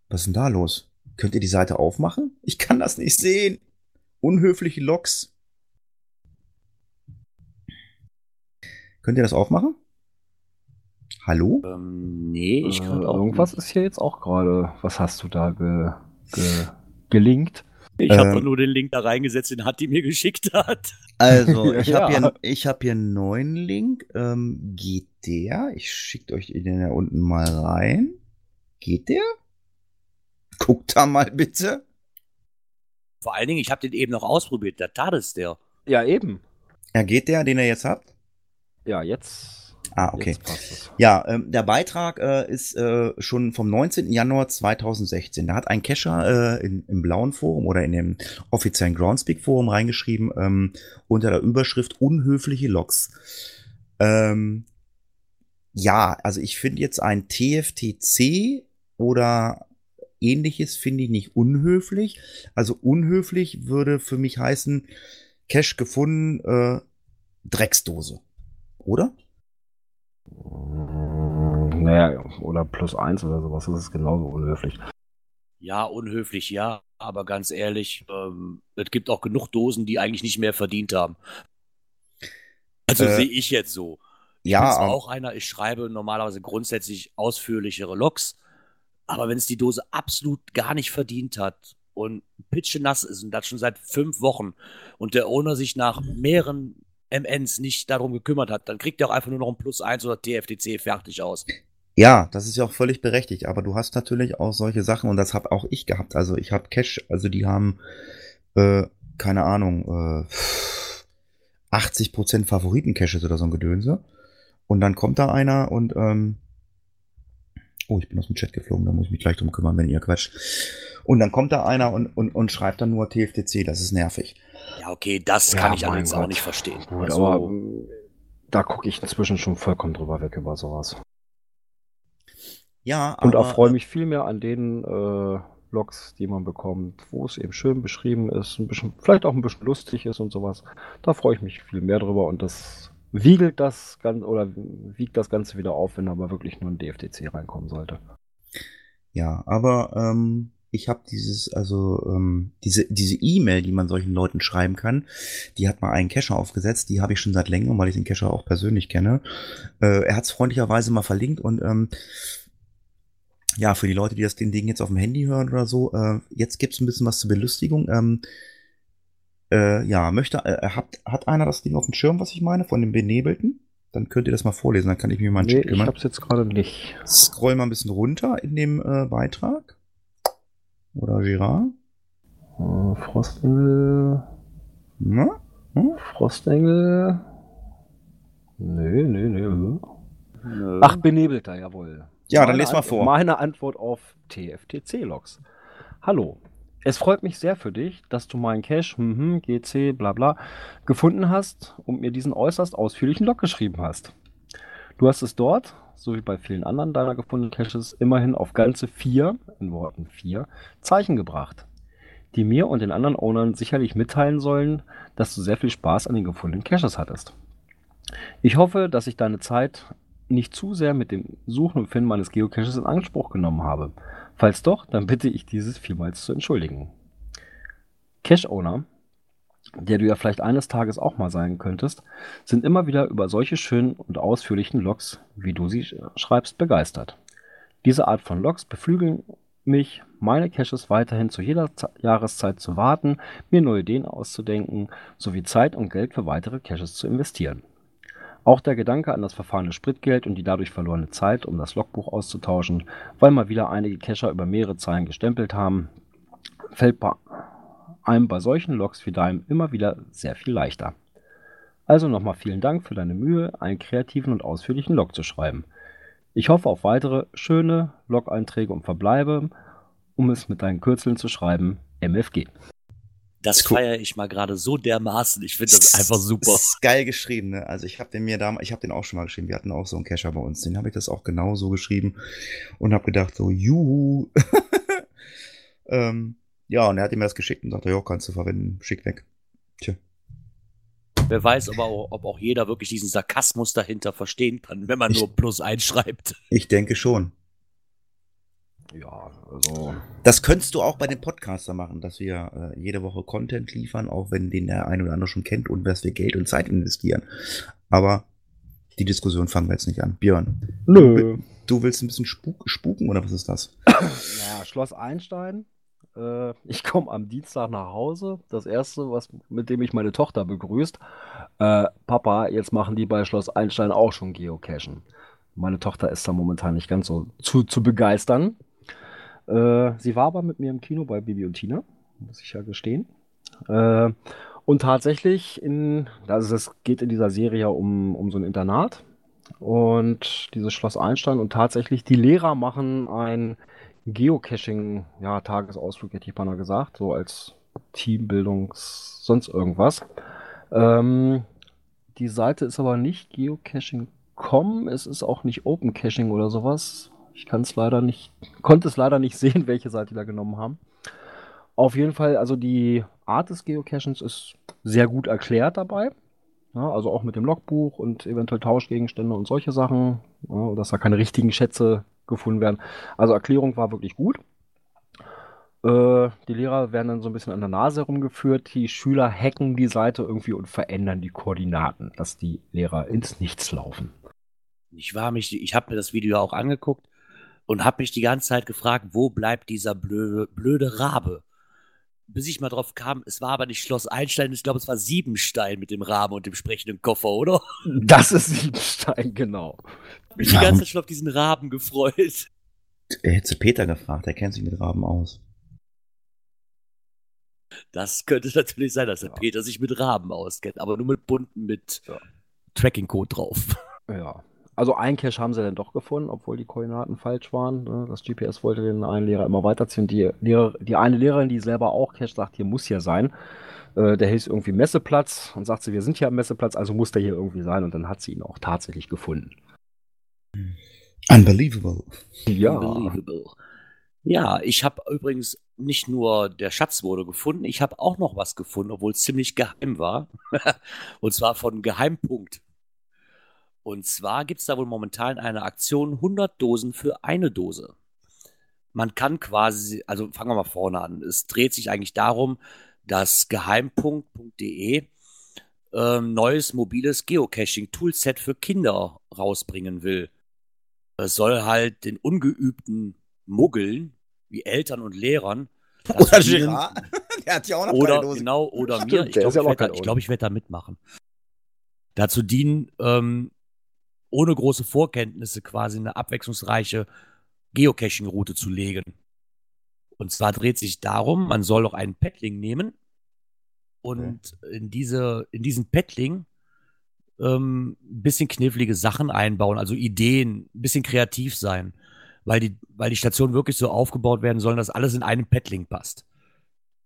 was ist denn da los? Könnt ihr die Seite aufmachen? Ich kann das nicht sehen. Unhöfliche Loks. Könnt ihr das aufmachen? Hallo? Ähm, nee, ich äh, kann auch. irgendwas ist hier jetzt auch gerade. Was hast du da ge, ge, gelinkt? Ich habe Ähm, doch nur den Link da reingesetzt, den hat die mir geschickt hat. Also, ich Ja. habe hier, ich hab hier einen neuen Link. Ähm, geht der? Ich schicke euch den da unten mal rein. Geht der? Guckt da mal bitte. Vor allen Dingen, ich habe den eben noch ausprobiert. Der tat es der. Ja, eben. Ja, geht der, den ihr jetzt habt? Ja, jetzt. Ah, okay. Jetzt passt es. Ja, ähm, der Beitrag äh, ist äh, schon vom 19. Januar 2016. Da hat ein Cacher äh, in, im blauen Forum oder in dem offiziellen Groundspeak Forum reingeschrieben ähm, unter der Überschrift unhöfliche Logs. Ähm, ja, also ich finde jetzt ein TFTC oder ähnliches finde ich nicht unhöflich. Also unhöflich würde für mich heißen Cache gefunden, äh, Drecksdose. Oder? Naja, oder plus eins oder sowas, das ist genauso unhöflich. Ja, unhöflich, ja. Aber ganz ehrlich, ähm, es gibt auch genug Dosen, die eigentlich nicht mehr verdient haben. Also Äh, sehe ich jetzt so. Ich Ja, auch einer, ich schreibe normalerweise grundsätzlich ausführlichere Logs, aber wenn es die Dose absolut gar nicht verdient hat und pitschenass ist und das schon seit fünf Wochen und der Owner sich nach mehreren MNs nicht darum gekümmert hat, dann kriegt er auch einfach nur noch ein Plus 1 oder TFTC fertig aus. Ja, das ist ja auch völlig berechtigt, aber du hast natürlich auch solche Sachen und das habe auch ich gehabt. Also ich habe Cash, also die haben äh, keine Ahnung, äh, 80% Favoriten-Caches oder so ein Gedönse. Und dann kommt da einer und ähm, oh, ich bin aus dem Chat geflogen, da muss ich mich gleich drum kümmern, wenn ihr quatscht. Und dann kommt da einer und, und, und schreibt dann nur TFTC, das ist nervig. Ja, okay, das Ja, kann ich mein allerdings auch nicht verstehen. Gut, Also, aber da gucke ich inzwischen schon vollkommen drüber weg über sowas. Ja, Und aber, erfreue mich viel mehr an den äh, Logs, die man bekommt, wo es eben schön beschrieben ist, ein bisschen, vielleicht auch ein bisschen lustig ist und sowas. Da freue ich mich viel mehr drüber und das wiegelt das Ganze oder wiegt das Ganze wieder auf, wenn aber wirklich nur ein DFTC reinkommen sollte. Ja, aber ähm, ich habe dieses, also ähm, diese diese E-Mail, die man solchen Leuten schreiben kann, die hat mal einen Cacher aufgesetzt, die habe ich schon seit längerem, weil ich den Cacher auch persönlich kenne. Äh, er hat es freundlicherweise mal verlinkt und ähm, ja, für die Leute, die das den Ding jetzt auf dem Handy hören oder so, äh, jetzt gibt's ein bisschen was zur Belustigung. Ähm, Äh, ja, möchte, äh, hat, hat einer das Ding auf dem Schirm, was ich meine, von dem Benebelten? Dann könnt ihr das mal vorlesen, dann kann ich mich mal ein Nee, ich kümmern. hab's jetzt gerade nicht. Scroll mal ein bisschen runter in dem äh, Beitrag. Oder Girard. Äh, Frostengel. Na? Hm? Frostengel. Nö, nö, nö. Nö. Ach, benebelter, jawohl. Ja, dann Meine les mal Ant- vor. Meine Antwort auf TFTC-Logs. Hallo. Es freut mich sehr für dich, dass du meinen Cache, mhm, GC, bla bla, gefunden hast und mir diesen äußerst ausführlichen Log geschrieben hast. Du hast es dort, so wie bei vielen anderen deiner gefundenen Caches, immerhin auf ganze vier, in Worten vier, Zeichen gebracht, die mir und den anderen Ownern sicherlich mitteilen sollen, dass du sehr viel Spaß an den gefundenen Caches hattest. Ich hoffe, dass ich deine Zeit nicht zu sehr mit dem Suchen und Finden meines Geocaches in Anspruch genommen habe. Falls doch, dann bitte ich dieses vielmals zu entschuldigen. Cache-Owner, der du ja vielleicht eines Tages auch mal sein könntest, sind immer wieder über solche schönen und ausführlichen Logs, wie du sie sch- schreibst, begeistert. Diese Art von Logs beflügeln mich, meine Caches weiterhin zu jeder Ze- Jahreszeit zu warten, mir neue Ideen auszudenken, sowie Zeit und Geld für weitere Caches zu investieren. Auch der Gedanke an das verfahrene Spritgeld und die dadurch verlorene Zeit, um das Logbuch auszutauschen, weil mal wieder einige Cacher über mehrere Zeilen gestempelt haben, fällt bei einem bei solchen Logs wie deinem immer wieder sehr viel leichter. Also nochmal vielen Dank für deine Mühe, einen kreativen und ausführlichen Log zu schreiben. Ich hoffe auf weitere schöne Log-Einträge und Verbleibe, um es mit deinen Kürzeln zu schreiben, MFG. Das cool. feiere ich mal gerade so dermaßen. Ich finde das einfach super. Ist geil geschrieben, ne? Also ich habe den mir damals, ich habe den auch schon mal geschrieben. Wir hatten auch so einen Cacher bei uns. Den habe ich das auch genau so geschrieben und habe gedacht so, juhu. ähm, ja, und er hat ihm das geschickt und sagte, ja, kannst du verwenden, schick weg. Tja. Wer weiß, ob auch, ob auch jeder wirklich diesen Sarkasmus dahinter verstehen kann, wenn man Ich- nur Plus einschreibt. Ich denke schon. Ja, also Das könntest du auch bei den Podcaster machen, dass wir äh, jede Woche Content liefern, auch wenn den der ein oder andere schon kennt und dass wir Geld und Zeit investieren. Aber die Diskussion fangen wir jetzt nicht an. Björn, Nö. du willst ein bisschen spuk spuken oder was ist das? Ja, Schloss Einstein. Äh, ich komme am Dienstag nach Hause. Das erste, was, mit dem ich meine Tochter begrüßt, äh, Papa, jetzt machen die bei Schloss Einstein auch schon Geocachen. Meine Tochter ist da momentan nicht ganz so zu, zu begeistern. Äh, sie war aber mit mir im Kino bei Bibi und Tina, muss ich ja gestehen. Äh, und tatsächlich, in, also es geht in dieser Serie ja um, um so ein Internat und dieses Schloss Einstein und tatsächlich die Lehrer machen ein Geocaching, ja, hätte ich beinahe gesagt, so als Teambildung, sonst irgendwas. Ähm, die Seite ist aber nicht geocaching.com, es ist auch nicht Open Caching oder sowas. Ich kann es leider nicht, konnte es leider nicht sehen, welche Seite die da genommen haben. Auf jeden Fall, also die Art des Geocachings ist sehr gut erklärt dabei. Ja, also auch mit dem Logbuch und eventuell Tauschgegenstände und solche Sachen, ja, dass da keine richtigen Schätze gefunden werden. Also Erklärung war wirklich gut. Äh, die Lehrer werden dann so ein bisschen an der Nase herumgeführt. Die Schüler hacken die Seite irgendwie und verändern die Koordinaten, dass die Lehrer ins Nichts laufen. Ich war mich, ich habe mir das Video auch angeguckt und habe mich die ganze Zeit gefragt, wo bleibt dieser blöde, blöde Rabe? Bis ich mal drauf kam, es war aber nicht Schloss Einstein, ich glaube, es war Siebenstein mit dem Raben und dem sprechenden Koffer, oder? Das ist Siebenstein, genau. Hab mich die ganze Zeit schon auf diesen Raben gefreut. Er hätte Peter gefragt, der kennt sich mit Raben aus. Das könnte natürlich sein, dass der Ja. Peter sich mit Raben auskennt, aber nur mit bunten mit Ja. Tracking-Code drauf. Ja. Also ein Cache haben sie dann doch gefunden, obwohl die Koordinaten falsch waren. ne? Das GPS wollte den einen Lehrer immer weiterziehen. Die, Lehrer, die eine Lehrerin, die selber auch Cache sagt, hier muss ja sein. Äh, der hieß irgendwie Messeplatz und sagt sie, wir sind hier am Messeplatz, also muss der hier irgendwie sein. Und dann hat sie ihn auch tatsächlich gefunden. Unbelievable. Ja. Unbelievable. Ja, ich habe übrigens nicht nur der Schatz wurde gefunden, ich habe auch noch was gefunden, obwohl es ziemlich geheim war. Und zwar von Geheimpunkt. Und zwar gibt es da wohl momentan eine Aktion 100 Dosen für eine Dose. Man kann quasi, also fangen wir mal vorne an. Es dreht sich eigentlich darum, dass geheimpunkt.de ähm, neues mobiles Geocaching-Toolset für Kinder rausbringen will. Es soll halt den ungeübten Muggeln, wie Eltern und Lehrern, Oder Girard. der hat ja auch noch oder keine Dose. genau, oder Stimmt, mir. Ich glaube, ja ich werde ich, glaub, ich werd da mitmachen. Dazu dienen, ähm, ohne große Vorkenntnisse quasi eine abwechslungsreiche Geocaching-Route zu legen. Und zwar dreht sich darum, man soll auch einen Paddling nehmen und in, diese, in diesen Paddling ähm, ein bisschen knifflige Sachen einbauen, also Ideen, ein bisschen kreativ sein, weil die, weil die Stationen wirklich so aufgebaut werden sollen, dass alles in einem Paddling passt.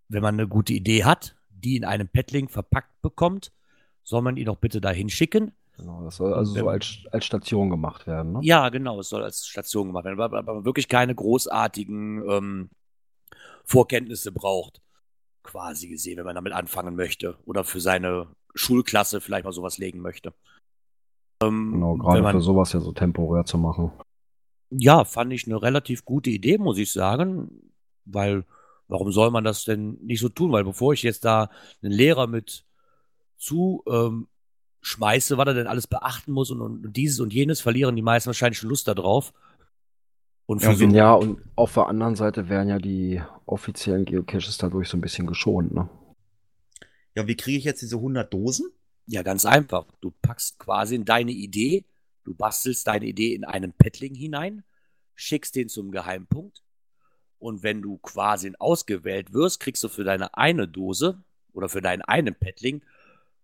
Wenn man eine gute Idee hat, die in einem Paddling verpackt bekommt, soll man ihn doch bitte dahin schicken. Genau, das soll also so als, als Station gemacht werden. Ne? Ja, genau, es soll als Station gemacht werden, aber man wirklich keine großartigen ähm, Vorkenntnisse braucht, quasi gesehen, wenn man damit anfangen möchte oder für seine Schulklasse vielleicht mal sowas legen möchte. Ähm, Genau, gerade man, für sowas ja so temporär zu machen. Ja, fand ich eine relativ gute Idee, muss ich sagen, weil warum soll man das denn nicht so tun? Weil bevor ich jetzt da einen Lehrer mit zu ähm, schmeiße, was er denn alles beachten muss und, und dieses und jenes, verlieren die meisten wahrscheinlich schon Lust darauf. Und für Ja, so, Ja, und auf der anderen Seite werden ja die offiziellen Geocaches dadurch so ein bisschen geschont. Ne? Ja, wie kriege ich jetzt diese 100 Dosen? Ja, ganz einfach. Du packst quasi in deine Idee, du bastelst deine Idee in einen Paddling hinein, schickst den zum Geheimpunkt und wenn du quasi ausgewählt wirst, kriegst du für deine eine Dose oder für deinen einen Paddling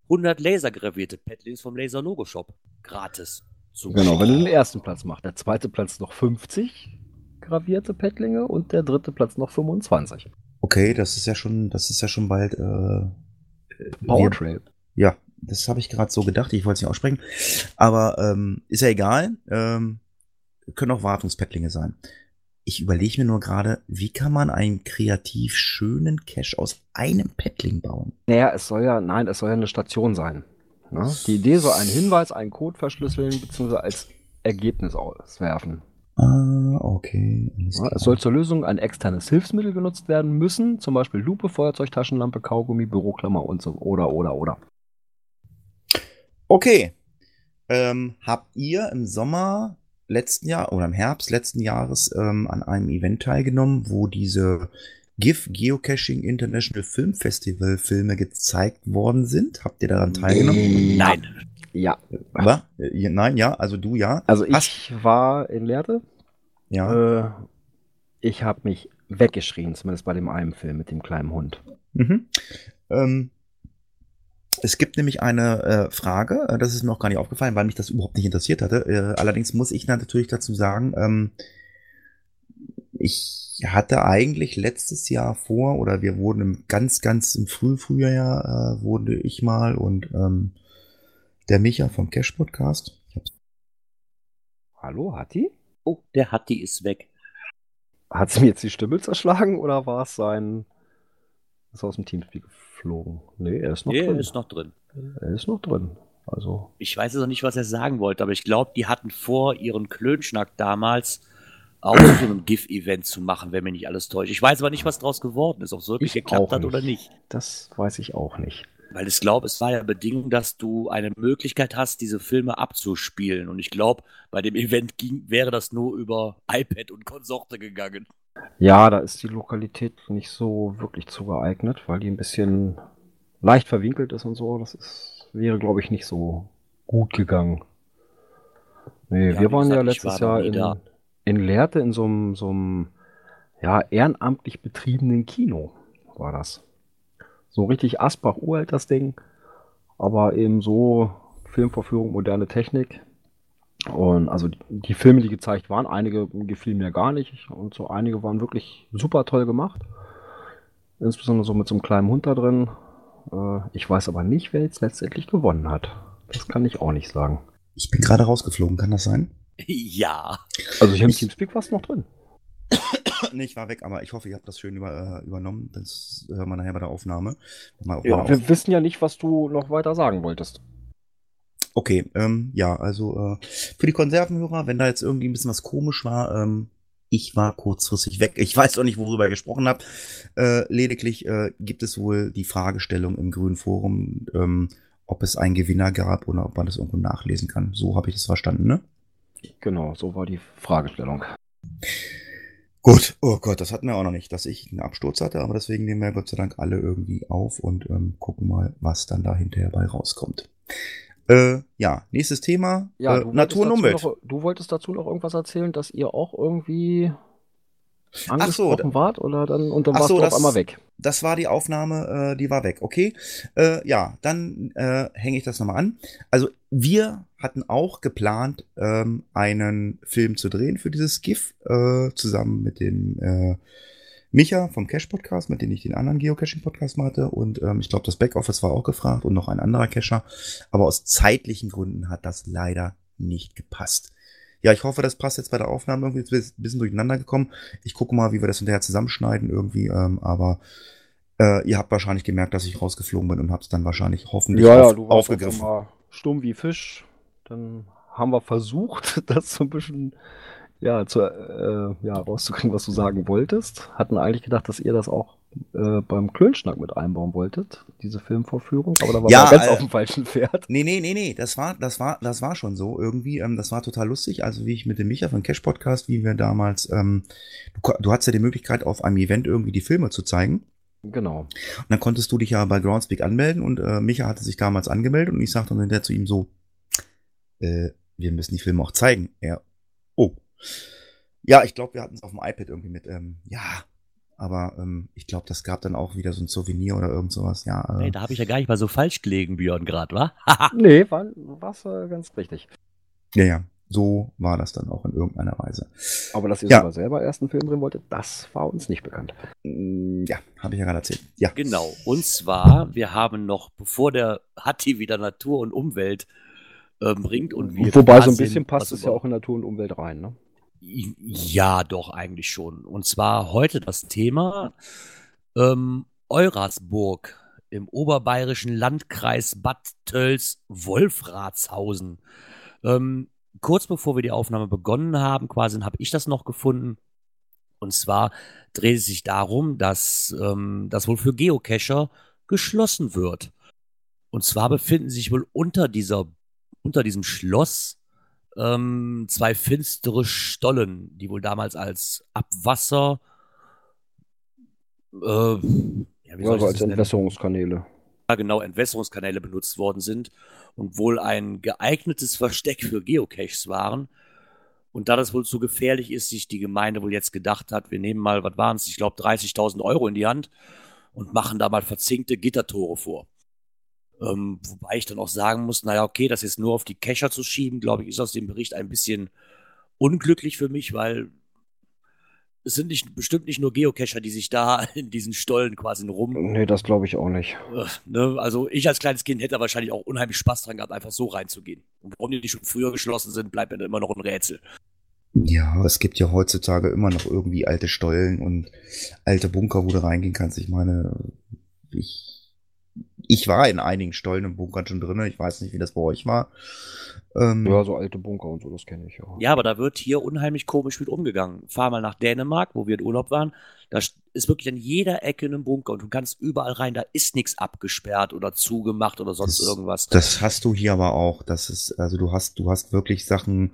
100 lasergravierte Paddlings vom Laser Logo Shop gratis. Zum Genau, wenn du den ersten Platz machst. Der zweite Platz noch 50 gravierte Paddlinge und der dritte Platz noch 25. Okay, das ist ja schon, das ist ja schon bald. Äh, Power wir- Trail. Ja, das habe ich gerade so gedacht. Ich wollte es nicht aussprechen. Aber ähm, ist ja egal. Ähm, können auch Wartungspaddlinge sein. Ich überlege mir nur gerade, wie kann man einen kreativ schönen Cache aus einem Paddling bauen? Naja, es soll ja, nein, es soll ja eine Station sein. Ne? Die Idee soll einen Hinweis, einen Code verschlüsseln, beziehungsweise als Ergebnis auswerfen. Ah, okay. Ja, es soll zur Lösung ein externes Hilfsmittel genutzt werden müssen, zum Beispiel Lupe, Feuerzeug, Taschenlampe, Kaugummi, Büroklammer und so oder oder oder. Okay. Ähm, habt ihr im Sommer letzten Jahr oder im Herbst letzten Jahres ähm, an einem Event teilgenommen, wo diese GIF Geocaching International Film Festival Filme gezeigt worden sind? Habt ihr daran teilgenommen? Nein. Ja, Was? Äh, Nein, ja, also du ja. also ich Hast- war in Lehrte. Ja. Äh, ich habe mich weggeschrien, zumindest bei dem einen Film mit dem kleinen Hund. Mhm. Ähm, es gibt nämlich eine äh, Frage, äh, das ist mir auch gar nicht aufgefallen, weil mich das überhaupt nicht interessiert hatte. Äh, allerdings muss ich natürlich dazu sagen, ähm, ich hatte eigentlich letztes Jahr vor, oder wir wurden im ganz, ganz im Frühfrühjahr, äh, wurde ich mal und ähm, der Micha vom Cash Podcast. Hallo, Hatti? Oh, der Hatti ist weg. Hat sie mir jetzt die Stimme zerschlagen oder war es sein. Ist aus dem Teamspeak geflogen? Nee, er ist noch Nee, drin. ist noch drin. er ist noch drin. Also, Ich weiß jetzt noch nicht, was er sagen wollte, aber ich glaube, die hatten vor, ihren Klönschnack damals auch so einem GIF-Event zu machen, wenn mich nicht alles täuscht. Ich weiß aber nicht, was draus geworden ist, ob es wirklich Ich geklappt hat oder nicht. nicht. das weiß ich auch nicht. Weil ich glaube, es war ja Bedingung, dass du eine Möglichkeit hast, diese Filme abzuspielen. Und ich glaube, bei dem Event ging, wäre das nur über iPad und Konsorte gegangen. Ja, da ist die Lokalität nicht so wirklich zu geeignet, weil die ein bisschen leicht verwinkelt ist und so. Das ist, wäre, glaube ich, nicht so gut gegangen. Nee, Ja, wir waren ja gesagt, ich letztes war Jahr in, in Lehrte in so einem, so einem ja, ehrenamtlich betriebenen Kino war das. So richtig Asbach uralt das Ding, aber eben so Filmvorführung, moderne Technik. Und also die Filme, die gezeigt waren, einige gefielen mir gar nicht und so einige waren wirklich super toll gemacht. Insbesondere so mit so einem kleinen Hund da drin. Äh, Ich weiß aber nicht, wer jetzt letztendlich gewonnen hat. Das kann ich auch nicht sagen. Ich bin gerade rausgeflogen, kann das sein? ja. Also Ich- Teamspeak war es noch drin. nee, ich war weg, aber ich hoffe, ihr habt das schön über, äh, übernommen. Das hören wir nachher bei der Aufnahme. Mal, mal Ja, auf- wir wissen ja nicht, was du noch weiter sagen wolltest. Okay, ähm, ja, also äh, für die Konservenhörer, wenn da jetzt irgendwie ein bisschen was komisch war, ähm, ich war kurzfristig weg. Ich weiß auch nicht, worüber ihr gesprochen habt. Äh, lediglich äh, gibt es wohl die Fragestellung im Grünen Forum, ähm, ob es einen Gewinner gab oder ob man das irgendwo nachlesen kann. So habe ich das verstanden, ne? Genau, so war die Fragestellung. Gut, oh Gott, das hatten wir auch noch nicht, dass ich einen Absturz hatte, aber deswegen nehmen wir Gott sei Dank alle irgendwie auf und ähm, gucken mal, was dann da hinterher bei rauskommt. Äh, ja, nächstes Thema, Ja, äh, du wolltest Natur und dazu Umwelt. Noch, du wolltest dazu noch irgendwas erzählen, dass ihr auch irgendwie so, angesprochen wart oder dann und dann warst so, du auf das- einmal weg. das war die Aufnahme, äh, die war weg. Okay, äh, ja, dann äh, hänge ich das nochmal an. Also wir hatten auch geplant, ähm, einen Film zu drehen für dieses GIF, äh, zusammen mit dem äh, Micha vom Cache Podcast, mit dem ich den anderen Geocaching Podcast hatte. Und ähm, ich glaube, das Backoffice war auch gefragt und noch ein anderer Cacher. Aber aus zeitlichen Gründen hat das leider nicht gepasst. Ja, ich hoffe, das passt jetzt bei der Aufnahme irgendwie. Jetzt ist ein bisschen durcheinander gekommen. Ich gucke mal, wie wir das hinterher zusammenschneiden irgendwie. Ähm, aber äh, ihr habt wahrscheinlich gemerkt, dass ich rausgeflogen bin und habt es dann wahrscheinlich hoffentlich Ja, ja, auf, du warst aufgegriffen. stumm wie Fisch. Dann haben wir versucht, das so ein bisschen ja, zu, äh, ja, rauszukriegen, was du sagen wolltest. Hatten eigentlich gedacht, dass ihr das auch äh, beim Klönschnack mit einbauen wolltet, diese Filmvorführung, aber da war Ja, ganz äh, auf dem falschen Pferd. Nee, nee, nee, nee, das war, das war, das war schon so irgendwie. Ähm, das war total lustig. Also wie ich mit dem Micha von Cash Podcast, wie wir damals, ähm, du, du hattest ja die Möglichkeit, auf einem Event irgendwie die Filme zu zeigen. Genau. Und dann konntest du dich ja bei Groundspeak anmelden und äh, Micha hatte sich damals angemeldet und ich sagte dann hinterher zu ihm so, äh, wir müssen die Filme auch zeigen. Er. Ja, ich glaube, wir hatten es auf dem iPad irgendwie mit, ähm, ja, aber ähm, ich glaube, das gab dann auch wieder so ein Souvenir oder irgend sowas, ja. Äh, Ey, da habe ich ja gar nicht mal so falsch gelegen, Björn, gerade, wa? Nee, war war's, äh, ganz richtig. ja, ja, so war das dann auch in irgendeiner Weise. Aber dass ihr Ja. sogar selber erst einen Film drehen wolltet, das war uns nicht bekannt. Mm, Ja, habe ich ja gerade erzählt. Ja. Genau. Und zwar, wir haben noch, bevor der Hatti wieder Natur und Umwelt ähm, bringt und wir. Wobei so ein bisschen passt es ja auch in Natur und Umwelt rein, ne? Ja, doch, eigentlich schon. Und zwar heute das Thema ähm, Eurasburg im oberbayerischen Landkreis Bad Tölz-Wolfratshausen. Ähm, kurz bevor wir die Aufnahme begonnen haben, quasi habe ich das noch gefunden. Und zwar dreht es sich darum, dass ähm, das wohl für Geocacher geschlossen wird. Und zwar befinden sich wohl unter dieser, unter diesem Schloss ähm, zwei finstere Stollen, die wohl damals als Abwasser, äh, ja, wie Ja, soll ich das als? Entwässerungskanäle. ja, genau Entwässerungskanäle benutzt worden sind und wohl ein geeignetes Versteck für Geocaches waren. Und da das wohl zu gefährlich ist, sich die Gemeinde wohl jetzt gedacht hat, wir nehmen mal, was waren es, ich glaube 30.000 Euro in die Hand und machen da mal verzinkte Gittertore vor. Ähm, wobei ich dann auch sagen muss, naja, okay, das jetzt nur auf die Cacher zu schieben, glaube ich, ist aus dem Bericht ein bisschen unglücklich für mich, weil es sind nicht, bestimmt nicht nur Geocacher, die sich da in diesen Stollen quasi rum Nee, das glaube ich auch nicht. äh, Ne, also ich als kleines Kind hätte da wahrscheinlich auch unheimlich Spaß dran gehabt, einfach so reinzugehen. Und warum die nicht schon früher geschlossen sind, bleibt mir dann immer noch ein Rätsel. Ja, es gibt ja heutzutage immer noch irgendwie alte Stollen und alte Bunker, wo du reingehen kannst. Ich meine, ich, ich war in einigen Stollen und Bunkern schon drin. Ich weiß nicht, wie das bei euch war. Ähm, Ja, so alte Bunker und so, das kenne ich ja. Ja, aber da wird hier unheimlich komisch mit umgegangen. Fahr mal nach Dänemark, wo wir in Urlaub waren. Da ist wirklich an jeder Ecke ein Bunker und du kannst überall rein. Da ist nichts abgesperrt oder zugemacht oder sonst Das- irgendwas. Das hast du hier aber auch. Das ist, also du hast, du hast wirklich Sachen,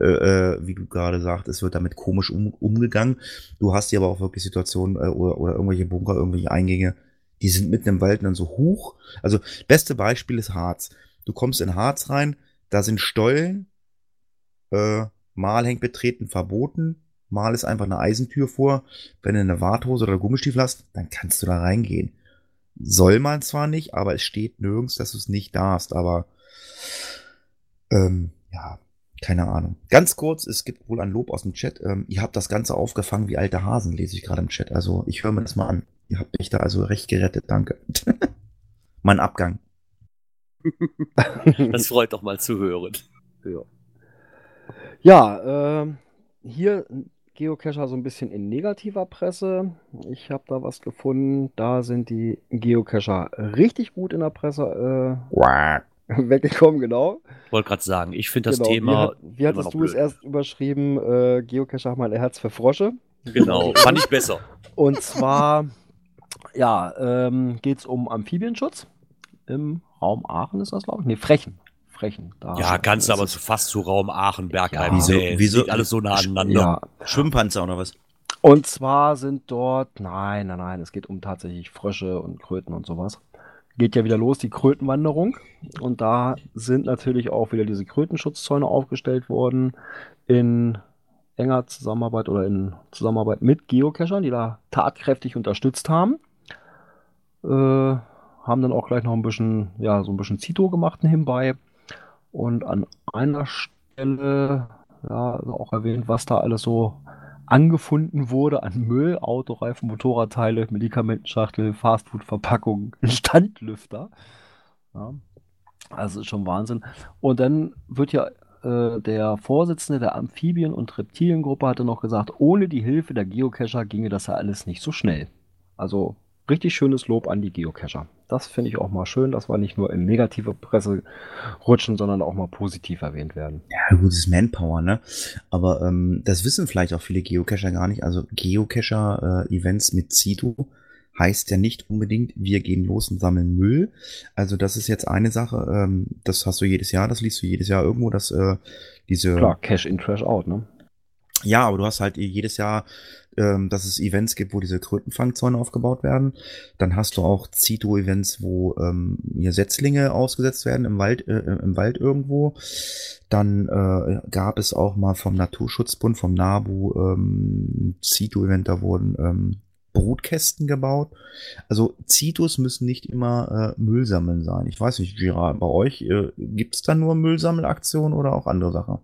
äh, äh, wie du gerade sagst, es wird damit komisch um, umgegangen. Du hast hier aber auch wirklich Situationen äh, oder, oder irgendwelche Bunker, irgendwelche Eingänge, die sind mitten im Wald und dann so hoch. Also beste Beispiel ist Harz. Du kommst in Harz rein, da sind Stollen, äh, mal hängt betreten verboten, mal ist einfach eine Eisentür vor. Wenn du eine Warthose oder Gummistiefel hast, dann kannst du da reingehen. Soll man zwar nicht, aber es steht nirgends, dass du es nicht darfst, aber ähm, ja, keine Ahnung. Ganz kurz, es gibt wohl ein Lob aus dem Chat. Ähm, ihr habt das Ganze aufgefangen wie alte Hasen, lese ich gerade im Chat. Also ich höre mir das mal an. Ihr habt mich da also recht gerettet, danke. mein Abgang. Das freut doch mal zu hören. Ja, ja ähm, hier Geocacher so ein bisschen in negativer Presse. Ich habe da was gefunden. Da sind die Geocacher richtig gut in der Presse äh, weggekommen, genau. Wollte gerade sagen, ich finde das genau. Thema. Wie, hat, wie hattest du es blöd. erst überschrieben? Äh, Geocacher haben ein Herz für Frosche. Genau, fand ich besser. Und zwar, ja, ähm, geht es um Amphibienschutz im Raum Aachen ist das, glaube ich. Nee, Frechen. Frechen. Da Ja, kannst du aber zu fast zu Raum Aachen, Bergheim. Ja, wieso- wieso- alles so nah aneinander. Ja, Schwimmpanzer oder was? Und zwar sind dort, nein, nein, nein, es geht um tatsächlich Frösche und Kröten und sowas. Geht ja wieder los, die Krötenwanderung. Und da sind natürlich auch wieder diese Krötenschutzzäune aufgestellt worden in enger Zusammenarbeit oder in Zusammenarbeit mit Geocachern, die da tatkräftig unterstützt haben. Äh, haben dann auch gleich noch ein bisschen, ja, so ein bisschen Zito gemacht nebenbei. Und an einer Stelle, ja, also auch erwähnt, was da alles so angefunden wurde an Müll, Autoreifen, Motorradteile, Medikamentenschachtel, Fastfood-Verpackungen, Standlüfter. Ja, also ist schon Wahnsinn. Und dann wird ja äh, der Vorsitzende der Amphibien- und Reptiliengruppe hatte noch gesagt, ohne die Hilfe der Geocacher ginge das ja alles nicht so schnell. Also richtig schönes Lob an die Geocacher. Das finde ich auch mal schön, dass wir nicht nur in negative Presse rutschen, sondern auch mal positiv erwähnt werden. Ja, gut, das ist Manpower, ne? Aber ähm, das wissen vielleicht auch viele Geocacher gar nicht. Also Geocacher-Events mit Zito heißt ja nicht unbedingt, wir gehen los und sammeln Müll. Also das ist jetzt eine Sache, ähm, das hast du jedes Jahr, das liest du jedes Jahr irgendwo, dass äh, diese... Klar, Cash in, Trash out, ne? Ja, aber du hast halt jedes Jahr, ähm, dass es Events gibt, wo diese Krötenfangzäune aufgebaut werden. Dann hast du auch Zito-Events, wo ähm, hier Setzlinge ausgesetzt werden im Wald, äh, im Wald irgendwo. Dann äh, gab es auch mal vom Naturschutzbund, vom NABU, ähm, Zito-Event, da wurden ähm, Brutkästen gebaut. Also Zitos müssen nicht immer äh, Müll sammeln sein. Ich weiß nicht, Gira, bei euch äh, gibt es da nur Müllsammelaktionen oder auch andere Sachen?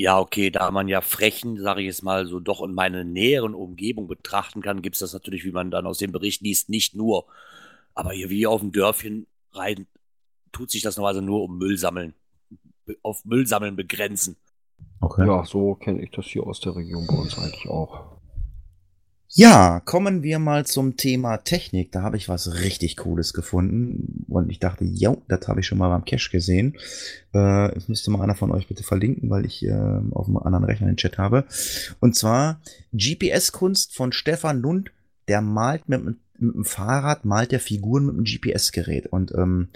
Ja, okay, da man ja Frechen, sage ich jetzt mal, so doch in meiner näheren Umgebung betrachten kann, gibt es das natürlich, wie man dann aus dem Bericht liest, nicht nur. Aber hier wie auf dem Dörfchen rein tut sich das normalerweise nur um Müll sammeln. Auf Müllsammeln begrenzen. Okay. Ja, so kenne ich das hier aus der Region bei uns eigentlich auch. Ja, kommen wir mal zum Thema Technik. Da habe ich was richtig Cooles gefunden. Und ich dachte, ja, das habe ich schon mal beim Cache gesehen. Äh, das müsste mal einer von euch bitte verlinken, weil ich äh, auf einem anderen Rechner den Chat habe. Und zwar GPS-Kunst von Stefan Lund. Der malt mit, mit, dem Fahrrad, malt der Figuren mit einem GPS-Gerät. Und ähm,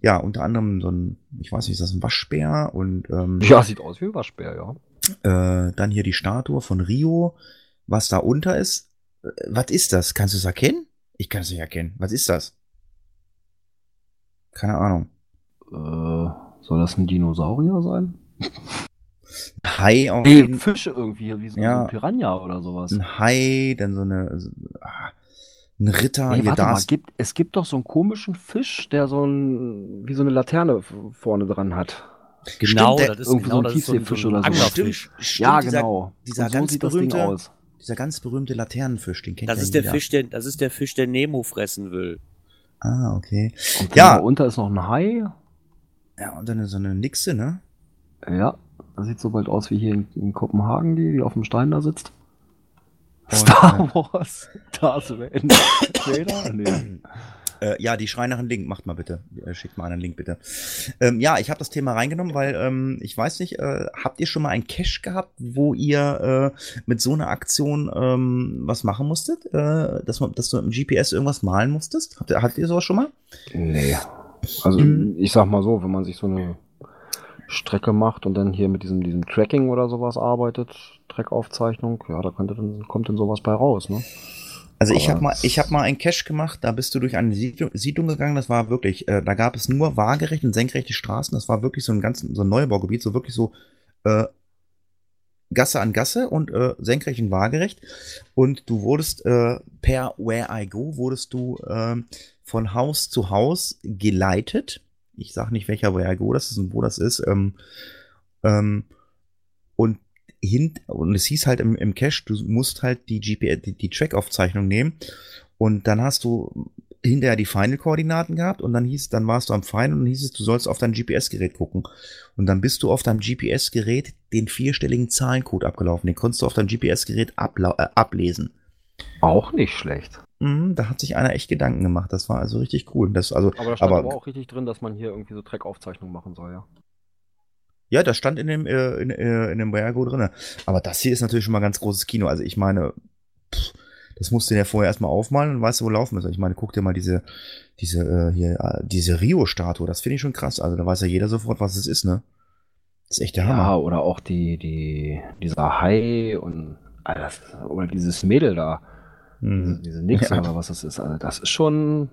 ja, unter anderem so ein, ich weiß nicht, ist das ein Waschbär? Und ähm, Ja, sieht aus wie ein Waschbär, ja. äh, dann hier die Statue von Rio. Was da unter ist, was ist das? Kannst du es erkennen? Ich kann es nicht erkennen. Was ist das? Keine Ahnung. Äh, soll das ein Dinosaurier sein? Hai auf Nee, jeden Fische irgendwie, wie so Ja. ein Piranha oder sowas. Ein Hai, dann so eine, so, ah, ein Ritter, Nee, hier warte mal, das. gibt, es gibt doch so einen komischen Fisch, der so ein, wie so eine Laterne vorne dran hat. Genau, der- das ist irgendwie genau so ein so ein, so Tiefseefisch ein oder so. Anglerfisch. Stimmt, ja, dieser, genau. dieser Und so ganz sieht das Ding berühmte- aus. Dieser ganz berühmte Laternenfisch, den kennt Das ja ist der. Fisch, der, das ist der Fisch, der Nemo fressen will. Ah, okay. Und Ja. ja. Unter ist noch ein Hai. Ja, und dann so eine Nixe, ne? Ja, das sieht so bald aus wie hier in, in Kopenhagen, die, die auf dem Stein da sitzt. Und, Star Wars. Darth Vader? Nee. Äh, ja, die Schreinerin Link, macht mal bitte. Äh, schickt mal einen Link bitte. Ähm, ja, ich habe das Thema reingenommen, weil ähm, ich weiß nicht, äh, habt ihr schon mal einen Cache gehabt, wo ihr äh, mit so einer Aktion ähm, was machen musstet? Äh, dass, man, dass du mit dem GPS irgendwas malen musstest? Habt ihr, hattet ihr sowas schon mal? Nee. Also, Mhm. ich sag mal so, wenn man sich so eine Strecke macht und dann hier mit diesem, diesem Tracking oder sowas arbeitet, Trackaufzeichnung, ja, da könnte dann, kommt dann sowas bei raus, ne? Also ich habe mal, ich habe mal einen Cache gemacht, da bist du durch eine Siedlung, Siedlung gegangen, das war wirklich, äh, da gab es nur waagerechte und senkrechte Straßen, das war wirklich so ein ganz, so ein Neubaugebiet, so wirklich so äh, Gasse an Gasse und äh, senkrecht und waagerecht. Und du wurdest äh, per Where I Go, wurdest du ähm, von Haus zu Haus geleitet. Ich sag nicht, welcher Where I Go das ist und wo das ist. Ähm, ähm, und hint und es hieß halt im, im Cache, du musst halt die GPS, die, die Track-Aufzeichnung nehmen und dann hast du hinterher die Final-Koordinaten gehabt und dann hieß, dann warst du am Final und dann hieß es, du sollst auf dein GPS-Gerät gucken. Und dann bist du auf deinem GPS-Gerät den vierstelligen Zahlencode abgelaufen. Den konntest du auf deinem GPS-Gerät äh, ablesen. Auch nicht schlecht. Mhm, da hat sich einer echt Gedanken gemacht. Das war also richtig cool. Das, also, Aber da stand aber, aber, auch richtig drin, dass man hier irgendwie so Trackaufzeichnungen machen soll, ja. Ja, das stand in dem, äh, in, äh, in dem Boyago drinne. Aber das hier ist natürlich schon mal ganz großes Kino. Also ich meine, pff, das musst du dir vorher erstmal aufmalen und weißt du, wo laufen ist. Ich meine, guck dir mal diese, diese, äh, hier, äh, diese Rio-Statue. Das finde ich schon krass. Also da weiß ja jeder sofort, was es ist, ne? Das ist echt der Ja, Hammer. oder auch die, die, dieser Hai und Ah, das, oder dieses Mädel da, Hm. diese, diese Nix Ja. oder was das ist, also das ist schon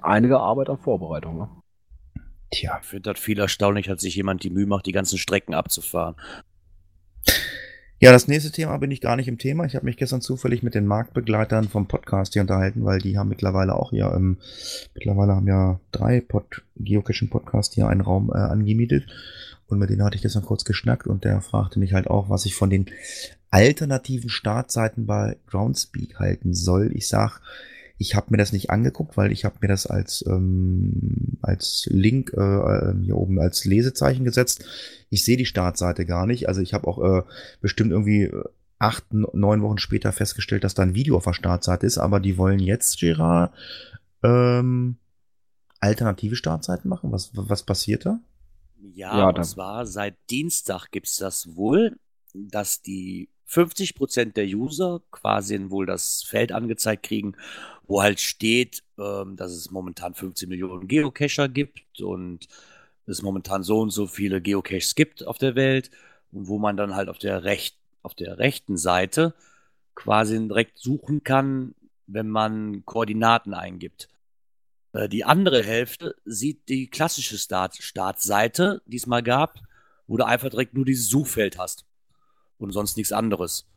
einige Arbeit an Vorbereitung. Ne? Tja. Ich finde das viel erstaunlich, hat sich jemand die Mühe macht, die ganzen Strecken abzufahren. Ja, das nächste Thema bin ich gar nicht im Thema. Ich habe mich gestern zufällig mit den Marktbegleitern vom Podcast hier unterhalten, weil die haben mittlerweile auch hier, ähm, mittlerweile haben ja drei Pod Geocaching-Podcasts hier einen Raum äh, angemietet. Und mit denen hatte ich gestern kurz geschnackt und der fragte mich halt auch, was ich von den alternativen Startseiten bei Groundspeak halten soll. Ich sag, ich habe mir das nicht angeguckt, weil ich habe mir das als ähm, als Link äh, äh, hier oben als Lesezeichen gesetzt. Ich sehe die Startseite gar nicht. Also ich habe auch äh, bestimmt irgendwie äh, acht, neun Wochen später festgestellt, dass da ein Video auf der Startseite ist. Aber die wollen jetzt, Gerard, ähm, alternative Startseiten machen. Was was passiert da? Ja, Ja, und zwar seit Dienstag gibt's das wohl, dass die 50% der User quasi wohl das Feld angezeigt kriegen, wo halt steht, ähm, dass es momentan 15 Millionen Geocacher gibt und es momentan so und so viele Geocaches gibt auf der Welt und wo man dann halt auf der recht, auf der rechten Seite quasi direkt suchen kann, wenn man Koordinaten eingibt. Äh, Die andere Hälfte sieht die klassische Start Startseite, die es mal gab, wo du einfach direkt nur dieses Suchfeld hast und sonst nichts anderes.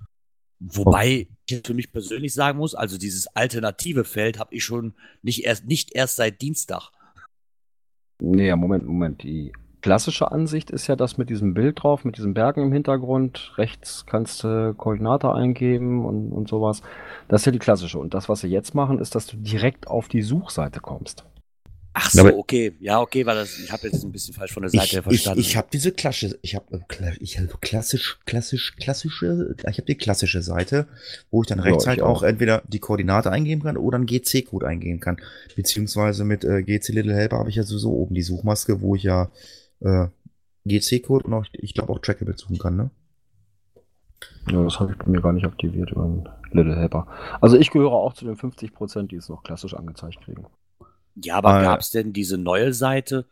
Wobei ich für mich persönlich sagen muss, also dieses alternative Feld habe ich schon nicht erst, nicht erst seit Dienstag. Nee, Moment, Moment. Die klassische Ansicht ist ja das mit diesem Bild drauf, mit diesen Bergen im Hintergrund. Rechts kannst du Koordinate eingeben und, und sowas. Das ist ja die klassische. Und das, was sie jetzt machen, ist, dass du direkt auf die Suchseite kommst. Ach Ja, so, aber- okay. Ja, okay, weil das, ich habe jetzt ein bisschen falsch von der Seite Ich, her ich, verstanden. ich habe diese klassische, ich habe ich hab klassisch, klassisch, klassische, ich habe die klassische Seite, wo ich dann Ja, rechts ich halt auch. auch entweder die Koordinate eingeben kann oder einen GC-Code eingeben kann. Beziehungsweise mit äh, GC Little Helper habe ich ja sowieso oben die Suchmaske, wo ich ja äh, GC-Code und auch, ich glaube auch Trackable suchen kann, ne? Ja, das habe ich bei mir gar nicht aktiviert über einen Little Helper. Also ich gehöre auch zu den 50%, die es noch klassisch angezeigt kriegen. Ja, aber Äh, gab's denn diese neue Seite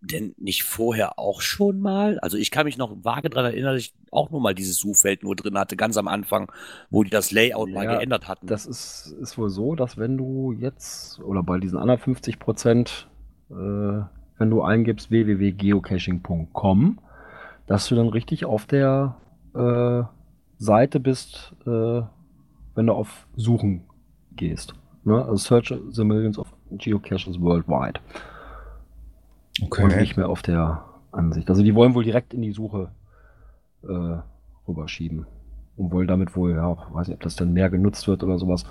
denn nicht vorher auch schon mal? Also ich kann mich noch vage daran erinnern, dass ich auch nur mal dieses Suchfeld nur drin hatte, ganz am Anfang, wo die das Layout mal Ja, geändert hatten. Das ist, ist wohl so, dass wenn du jetzt oder bei diesen anderen 50 Prozent, äh, wenn du eingibst www.geocaching.com, dass du dann richtig auf der äh, Seite bist, äh, wenn du auf Suchen gehst. Ne? Also Search the Millions of Geocaches Worldwide. Und nicht mehr auf der Ansicht. Also die wollen wohl direkt in die Suche äh, rüberschieben. Und wollen damit wohl, ja, weiß nicht, ob das dann mehr genutzt wird oder sowas.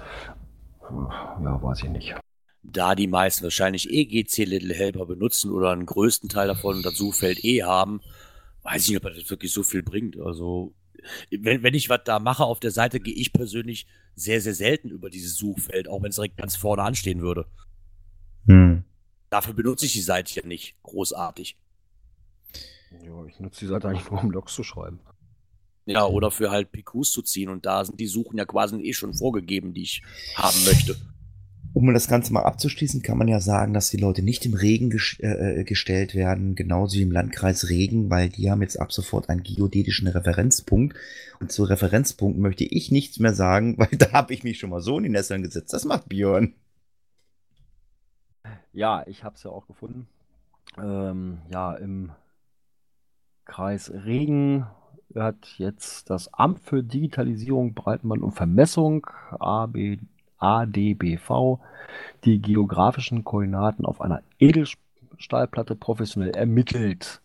Ja, weiß ich nicht. da die meisten wahrscheinlich eh GC Little Helper benutzen oder einen größten Teil davon das Suchfeld eh haben, weiß ich nicht, ob das wirklich so viel bringt. Also, wenn, wenn ich was da mache auf der Seite, gehe ich persönlich sehr, sehr selten über dieses Suchfeld, auch wenn es direkt ganz vorne anstehen würde. Hm. Dafür benutze ich die Seite ja nicht großartig. Ja, ich nutze die Seite eigentlich nur, um Logs zu schreiben. Ja, oder für halt PQs zu ziehen und da sind die Suchen ja quasi eh schon vorgegeben, die ich haben möchte. Um das Ganze mal abzuschließen, kann man ja sagen, dass die Leute nicht im Regen ges äh, gestellt werden, genauso wie im Landkreis Regen, weil die haben jetzt ab sofort einen geodätischen Referenzpunkt. Und zu Referenzpunkten möchte ich nichts mehr sagen, weil da habe ich mich schon mal so in die Nesseln gesetzt. Das macht Björn. Ja, ich habe es ja auch gefunden. Ähm, ja, im Kreis Regen hat jetzt das Amt für Digitalisierung, Breitenband und Vermessung, AB, ADBV, die geografischen Koordinaten auf einer Edelstahlplatte professionell ermittelt.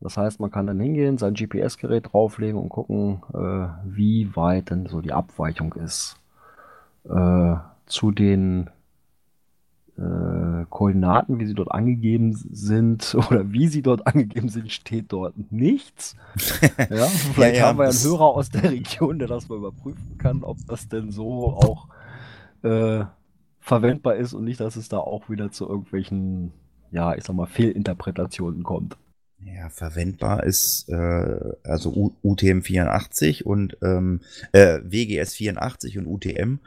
Das heißt, man kann dann hingehen, sein GPS-Gerät drauflegen und gucken, äh, wie weit denn so die Abweichung ist äh, zu den äh, Koordinaten, wie sie dort angegeben sind oder wie sie dort angegeben sind, steht dort nichts. Ja, vielleicht ja, haben wir ja einen Hörer aus der Region, der das mal überprüfen kann, ob das denn so auch äh, verwendbar ist und nicht, dass es da auch wieder zu irgendwelchen, ja, ich sag mal, Fehlinterpretationen kommt. Ja, verwendbar ist äh, also U UTM 84 und ähm, äh, WGS 84 und UTM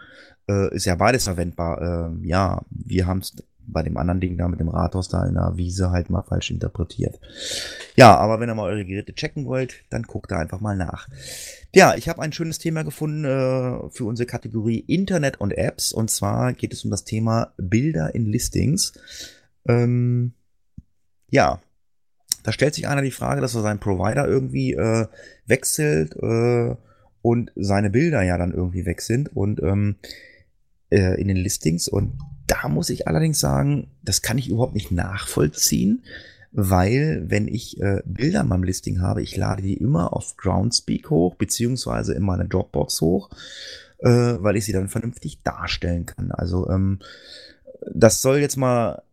äh, ist ja beides verwendbar. Ähm, ja, wir haben es bei dem anderen Ding da mit dem Rathaus da in der Wiese halt mal falsch interpretiert. Ja, aber wenn ihr mal eure Geräte checken wollt, dann guckt da einfach mal nach. Ja, ich habe ein schönes Thema gefunden äh, für unsere Kategorie Internet und Apps. Und zwar geht es um das Thema Bilder in Listings. Ähm, ja, da stellt sich einer die Frage, dass er seinen Provider irgendwie äh, wechselt äh, und seine Bilder ja dann irgendwie weg sind und ähm, äh, in den Listings. Und da muss ich allerdings sagen, das kann ich überhaupt nicht nachvollziehen, weil wenn ich äh, Bilder in meinem Listing habe, ich lade die immer auf Groundspeak hoch, beziehungsweise in meine Dropbox hoch, äh, weil ich sie dann vernünftig darstellen kann. Also ähm, das soll jetzt mal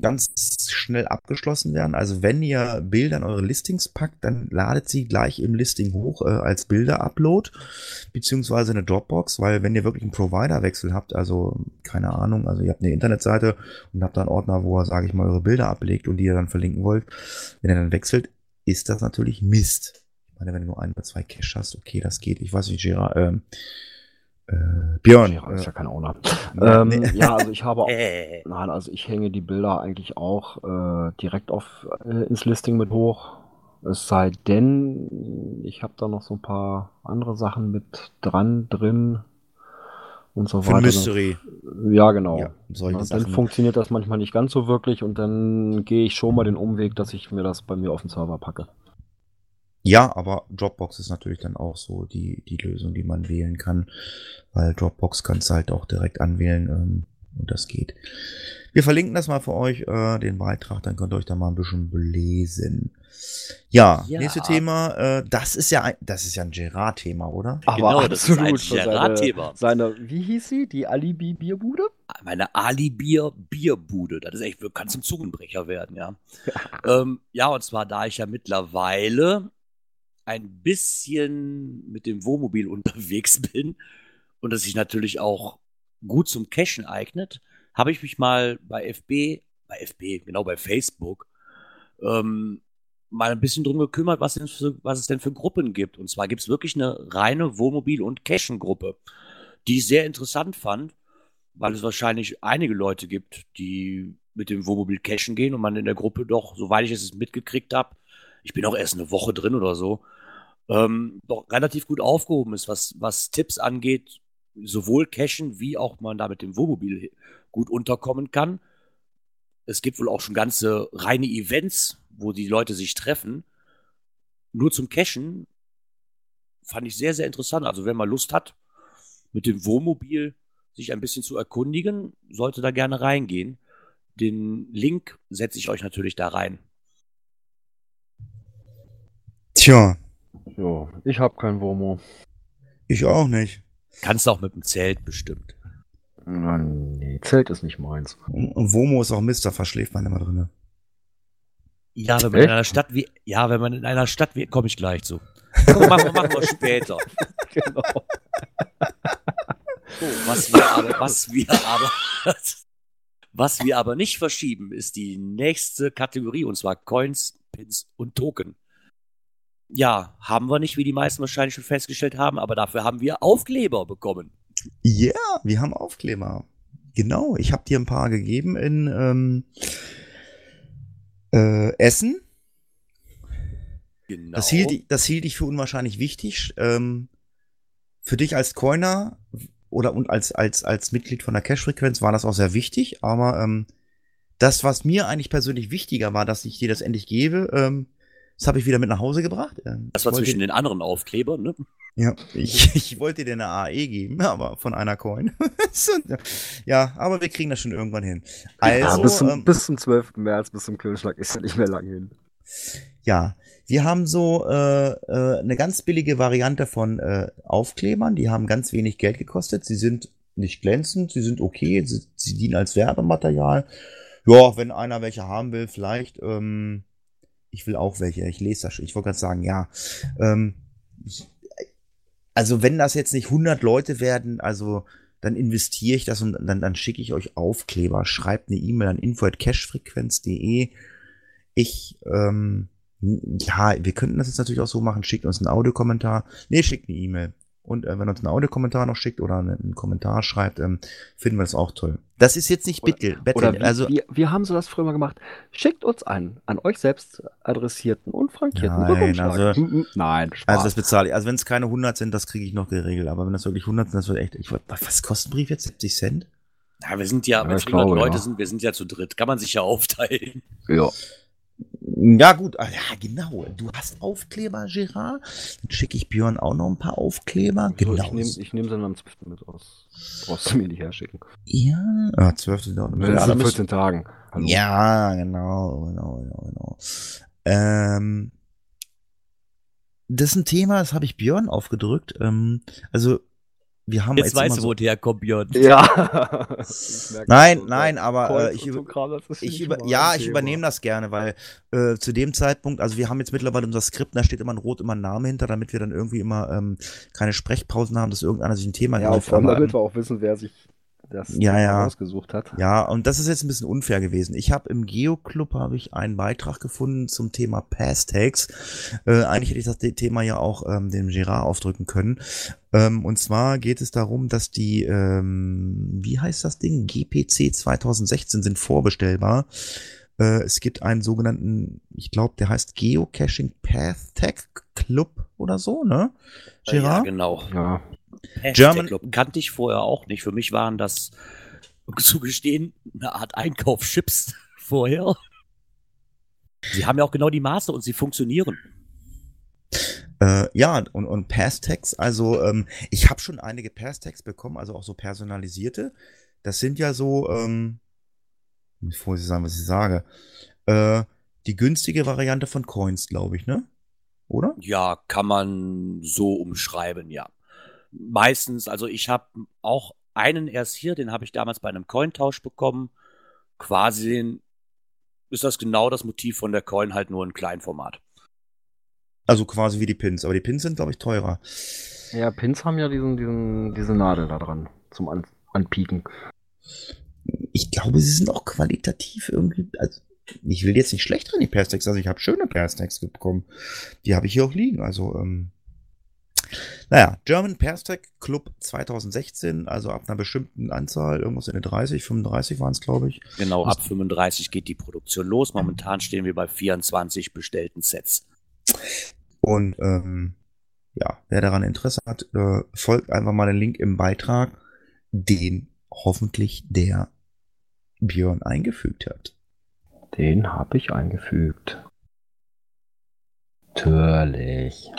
ganz schnell abgeschlossen werden. Also wenn ihr Bilder in eure Listings packt, dann ladet sie gleich im Listing hoch äh, als Bilder-Upload, beziehungsweise eine Dropbox, weil wenn ihr wirklich einen Provider-Wechsel habt, also keine Ahnung, also ihr habt eine Internetseite und habt da einen Ordner, wo ihr, sage ich mal, eure Bilder ablegt und die ihr dann verlinken wollt, wenn ihr dann wechselt, ist das natürlich Mist. Ich meine, wenn du nur ein oder zwei Cache hast, okay, das geht. Ich weiß nicht, Gerard, ähm, äh, Björn. Ja, ist ja Äh, kein Owner. Ja, ähm, nee. ja, also ich habe auch, Äh, nein, also ich hänge die Bilder eigentlich auch äh, direkt auf äh, ins Listing mit hoch. Es sei denn, ich habe da noch so ein paar andere Sachen mit dran, drin und so für weiter. Mystery. Ja, genau. Ja, solche Ja, dann Sachen. funktioniert das manchmal nicht ganz so wirklich und dann gehe ich schon mal den Umweg, dass ich mir das bei mir auf den Server packe. Ja, aber Dropbox ist natürlich dann auch so die, die Lösung, die man wählen kann, weil Dropbox kannst du halt auch direkt anwählen ähm, und das geht. Wir verlinken das mal für euch, äh, den Beitrag, dann könnt ihr euch da mal ein bisschen belesen. Ja, Ja. nächste Thema, äh, das ist ja ein, das ist ja ein Gerard-Thema, oder? Genau, das ist ein für seine, Gerard-Thema. seine, wie hieß sie? Die Alibi-Bierbude? meine Ali-Bier-Bierbude. Das ist echt, kann zum Zungenbrecher werden, ja. ähm, ja, und zwar, da ich ja mittlerweile ein bisschen mit dem Wohnmobil unterwegs bin und das sich natürlich auch gut zum Cashen eignet, habe ich mich mal bei FB, bei FB, genau bei Facebook, ähm, mal ein bisschen drum gekümmert, was, für, was es denn für Gruppen gibt. Und zwar gibt es wirklich eine reine Wohnmobil- und Cashen-Gruppe, die ich sehr interessant fand, weil es wahrscheinlich einige Leute gibt, die mit dem Wohnmobil cashen gehen und man in der Gruppe doch, soweit ich es mitgekriegt habe, ich bin auch erst eine Woche drin oder so, ähm, doch relativ gut aufgehoben ist, was, was Tipps angeht, sowohl cashen, wie auch man da mit dem Wohnmobil gut unterkommen kann. Es gibt wohl auch schon ganze reine Events, wo die Leute sich treffen. Nur zum Cashen fand ich sehr, sehr interessant. Also wer mal Lust hat, mit dem Wohnmobil sich ein bisschen zu erkundigen, sollte da gerne reingehen. Den Link setze ich euch natürlich da rein. Tja, Ja, ich habe kein Womo. ich auch nicht. Kannst du auch mit dem Zelt bestimmt. Nein, nee, Zelt ist nicht meins. Und Womo ist auch Mister, verschläft man immer drin. Ja, wenn man in Echt? einer Stadt wie, ja, wenn man in einer Stadt wie, komme ich gleich zu. Komm, machen, wir- machen wir später. genau. So, was wir aber, was wir aber, was wir aber nicht verschieben, ist die nächste Kategorie, und zwar Coins, Pins und Token. Ja, haben wir nicht, wie die meisten wahrscheinlich schon festgestellt haben, aber dafür haben wir Aufkleber bekommen. Ja, wir haben Aufkleber. Genau, ich habe dir ein paar gegeben in ähm, äh, Essen. Genau. Das, hielt, ich- das hielt ich für unwahrscheinlich wichtig. Ähm, für dich als Coiner oder und als, als, als Mitglied von der Cash-Frequenz war das auch sehr wichtig. Aber ähm, das, was mir eigentlich persönlich wichtiger war, dass ich dir das endlich gebe, ähm, das habe ich wieder mit nach Hause gebracht. Das war zwischen den anderen Aufklebern, ne? Ja, ich, ich wollte dir eine AE geben, aber von einer Coin. Ja, aber wir kriegen das schon irgendwann hin. Also, ja, bis, zum, ähm, bis zum 12. März, bis zum Kühlschlag ist ja nicht mehr lang hin. Ja, wir haben so äh, äh, eine ganz billige Variante von äh, Aufklebern. Die haben ganz wenig Geld gekostet. Sie sind nicht glänzend, sie sind okay, sie, sie dienen als Werbematerial. Ja, wenn einer welche haben will, vielleicht. Ähm, ich will auch welche. Ich lese das schon. Ich wollte gerade sagen, ja. Ähm, also wenn das jetzt nicht 100 Leute werden, also dann investiere ich das und dann, dann schicke ich euch Aufkleber. Schreibt eine E-Mail an info@cashfrequenz.de. Ich, ähm, ja, wir könnten das jetzt natürlich auch so machen. Schickt uns einen Audiokommentar. Nee, schickt eine E-Mail. Und äh, wenn uns einen Audiokommentar noch schickt oder einen, einen Kommentar schreibt, ähm, finden wir das auch toll. Das ist jetzt nicht Bittel, Oder wie, also wir, wir haben so das früher mal gemacht. Schickt uns einen an euch selbst adressierten und frankierten Nein, also- Nein, Spaß. Also das bezahle ich. Also wenn es keine 100 sind, das kriege ich noch geregelt. Aber wenn das wirklich 100 sind, das wird echt. Ich, was kostet ein Brief jetzt? 70 Cent? Ja, wir sind ja, Ja, wenn ich es 100 glaube, Leute ja. sind, wir sind ja zu dritt. Kann man sich ja aufteilen. ja. Ja, gut. Ah, Ja, genau. Du hast Aufkleber, Gerard. Dann schicke ich Björn auch noch ein paar Aufkleber. So, genau. ich nehme nehm sie dann am 12. mit raus. Brauchst du mir nicht herschicken. ja. Ah, 12 sind auch Ja, alle 14 Tagen. Hallo. Ja, genau, genau, genau, genau. Ähm, das ist ein Thema, das habe ich Björn aufgedrückt. Ähm, also, wir haben Jetzt immer weißt du, so, wo der kommt, Björn. Ja. Nein, nein, aber, äh, ich Ich über, ja, ich übernehme das gerne, weil äh, zu dem Zeitpunkt, also wir haben jetzt mittlerweile unser Skript, da steht immer ein Rot, immer ein Name hinter, damit wir dann irgendwie immer ähm, keine Sprechpausen haben, dass irgendeiner sich ein Thema Ja, allem, Aber, damit wir auch wissen, wer sich das Ja, ja. ausgesucht hat. Ja, und das ist jetzt ein bisschen unfair gewesen. Ich habe im Geo-Club habe ich einen Beitrag gefunden zum Thema Pass-Tags. Äh, eigentlich hätte ich das Thema ja auch ähm, dem Gerard aufdrücken können. Ähm, und zwar geht es darum, dass die, ähm, wie heißt das Ding? GPC 2016 sind vorbestellbar. Äh, es gibt einen sogenannten, ich glaube, der heißt Geocaching Path Tag Club oder so, ne? Ja, Gerard? genau. Ja. Hashtag German- Club kannte ich vorher auch nicht. Für mich waren das, um zu gestehen, eine Art Einkaufschips vorher. Sie haben ja auch genau die Maße und sie funktionieren. Äh, ja, und, und Pass-Tags, also ähm, ich habe schon einige Pass-Tags bekommen, also auch so personalisierte. Das sind ja so, ähm, bevor Sie sagen, was ich sage, äh, die günstige Variante von Coins, glaube ich, ne? Oder? Ja, kann man so umschreiben, ja. Meistens, also ich habe auch einen erst hier, den habe ich damals bei einem Cointausch bekommen. Quasi ist das genau das Motiv von der Coin, halt nur in Kleinformat. Also quasi wie die Pins, aber die Pins sind, glaube ich, teurer. ja, Pins haben ja diesen, diesen, diese Nadel da dran zum An Anpieken. Ich glaube, sie sind auch qualitativ irgendwie, also ich will jetzt nicht schlecht drin, die Pass-Tags, also ich habe schöne Pass-Tags bekommen. Die habe ich hier auch liegen, also ähm, Naja, German Perstec Club 2016, also ab einer bestimmten Anzahl, irgendwas in den 30, 35 waren es, glaube ich. Genau, ab 35 geht die Produktion los. Momentan stehen wir bei 24 bestellten Sets. Und ähm, ja, wer daran Interesse hat, äh, folgt einfach mal den Link im Beitrag, den hoffentlich der Björn eingefügt hat. Den habe ich eingefügt. Natürlich.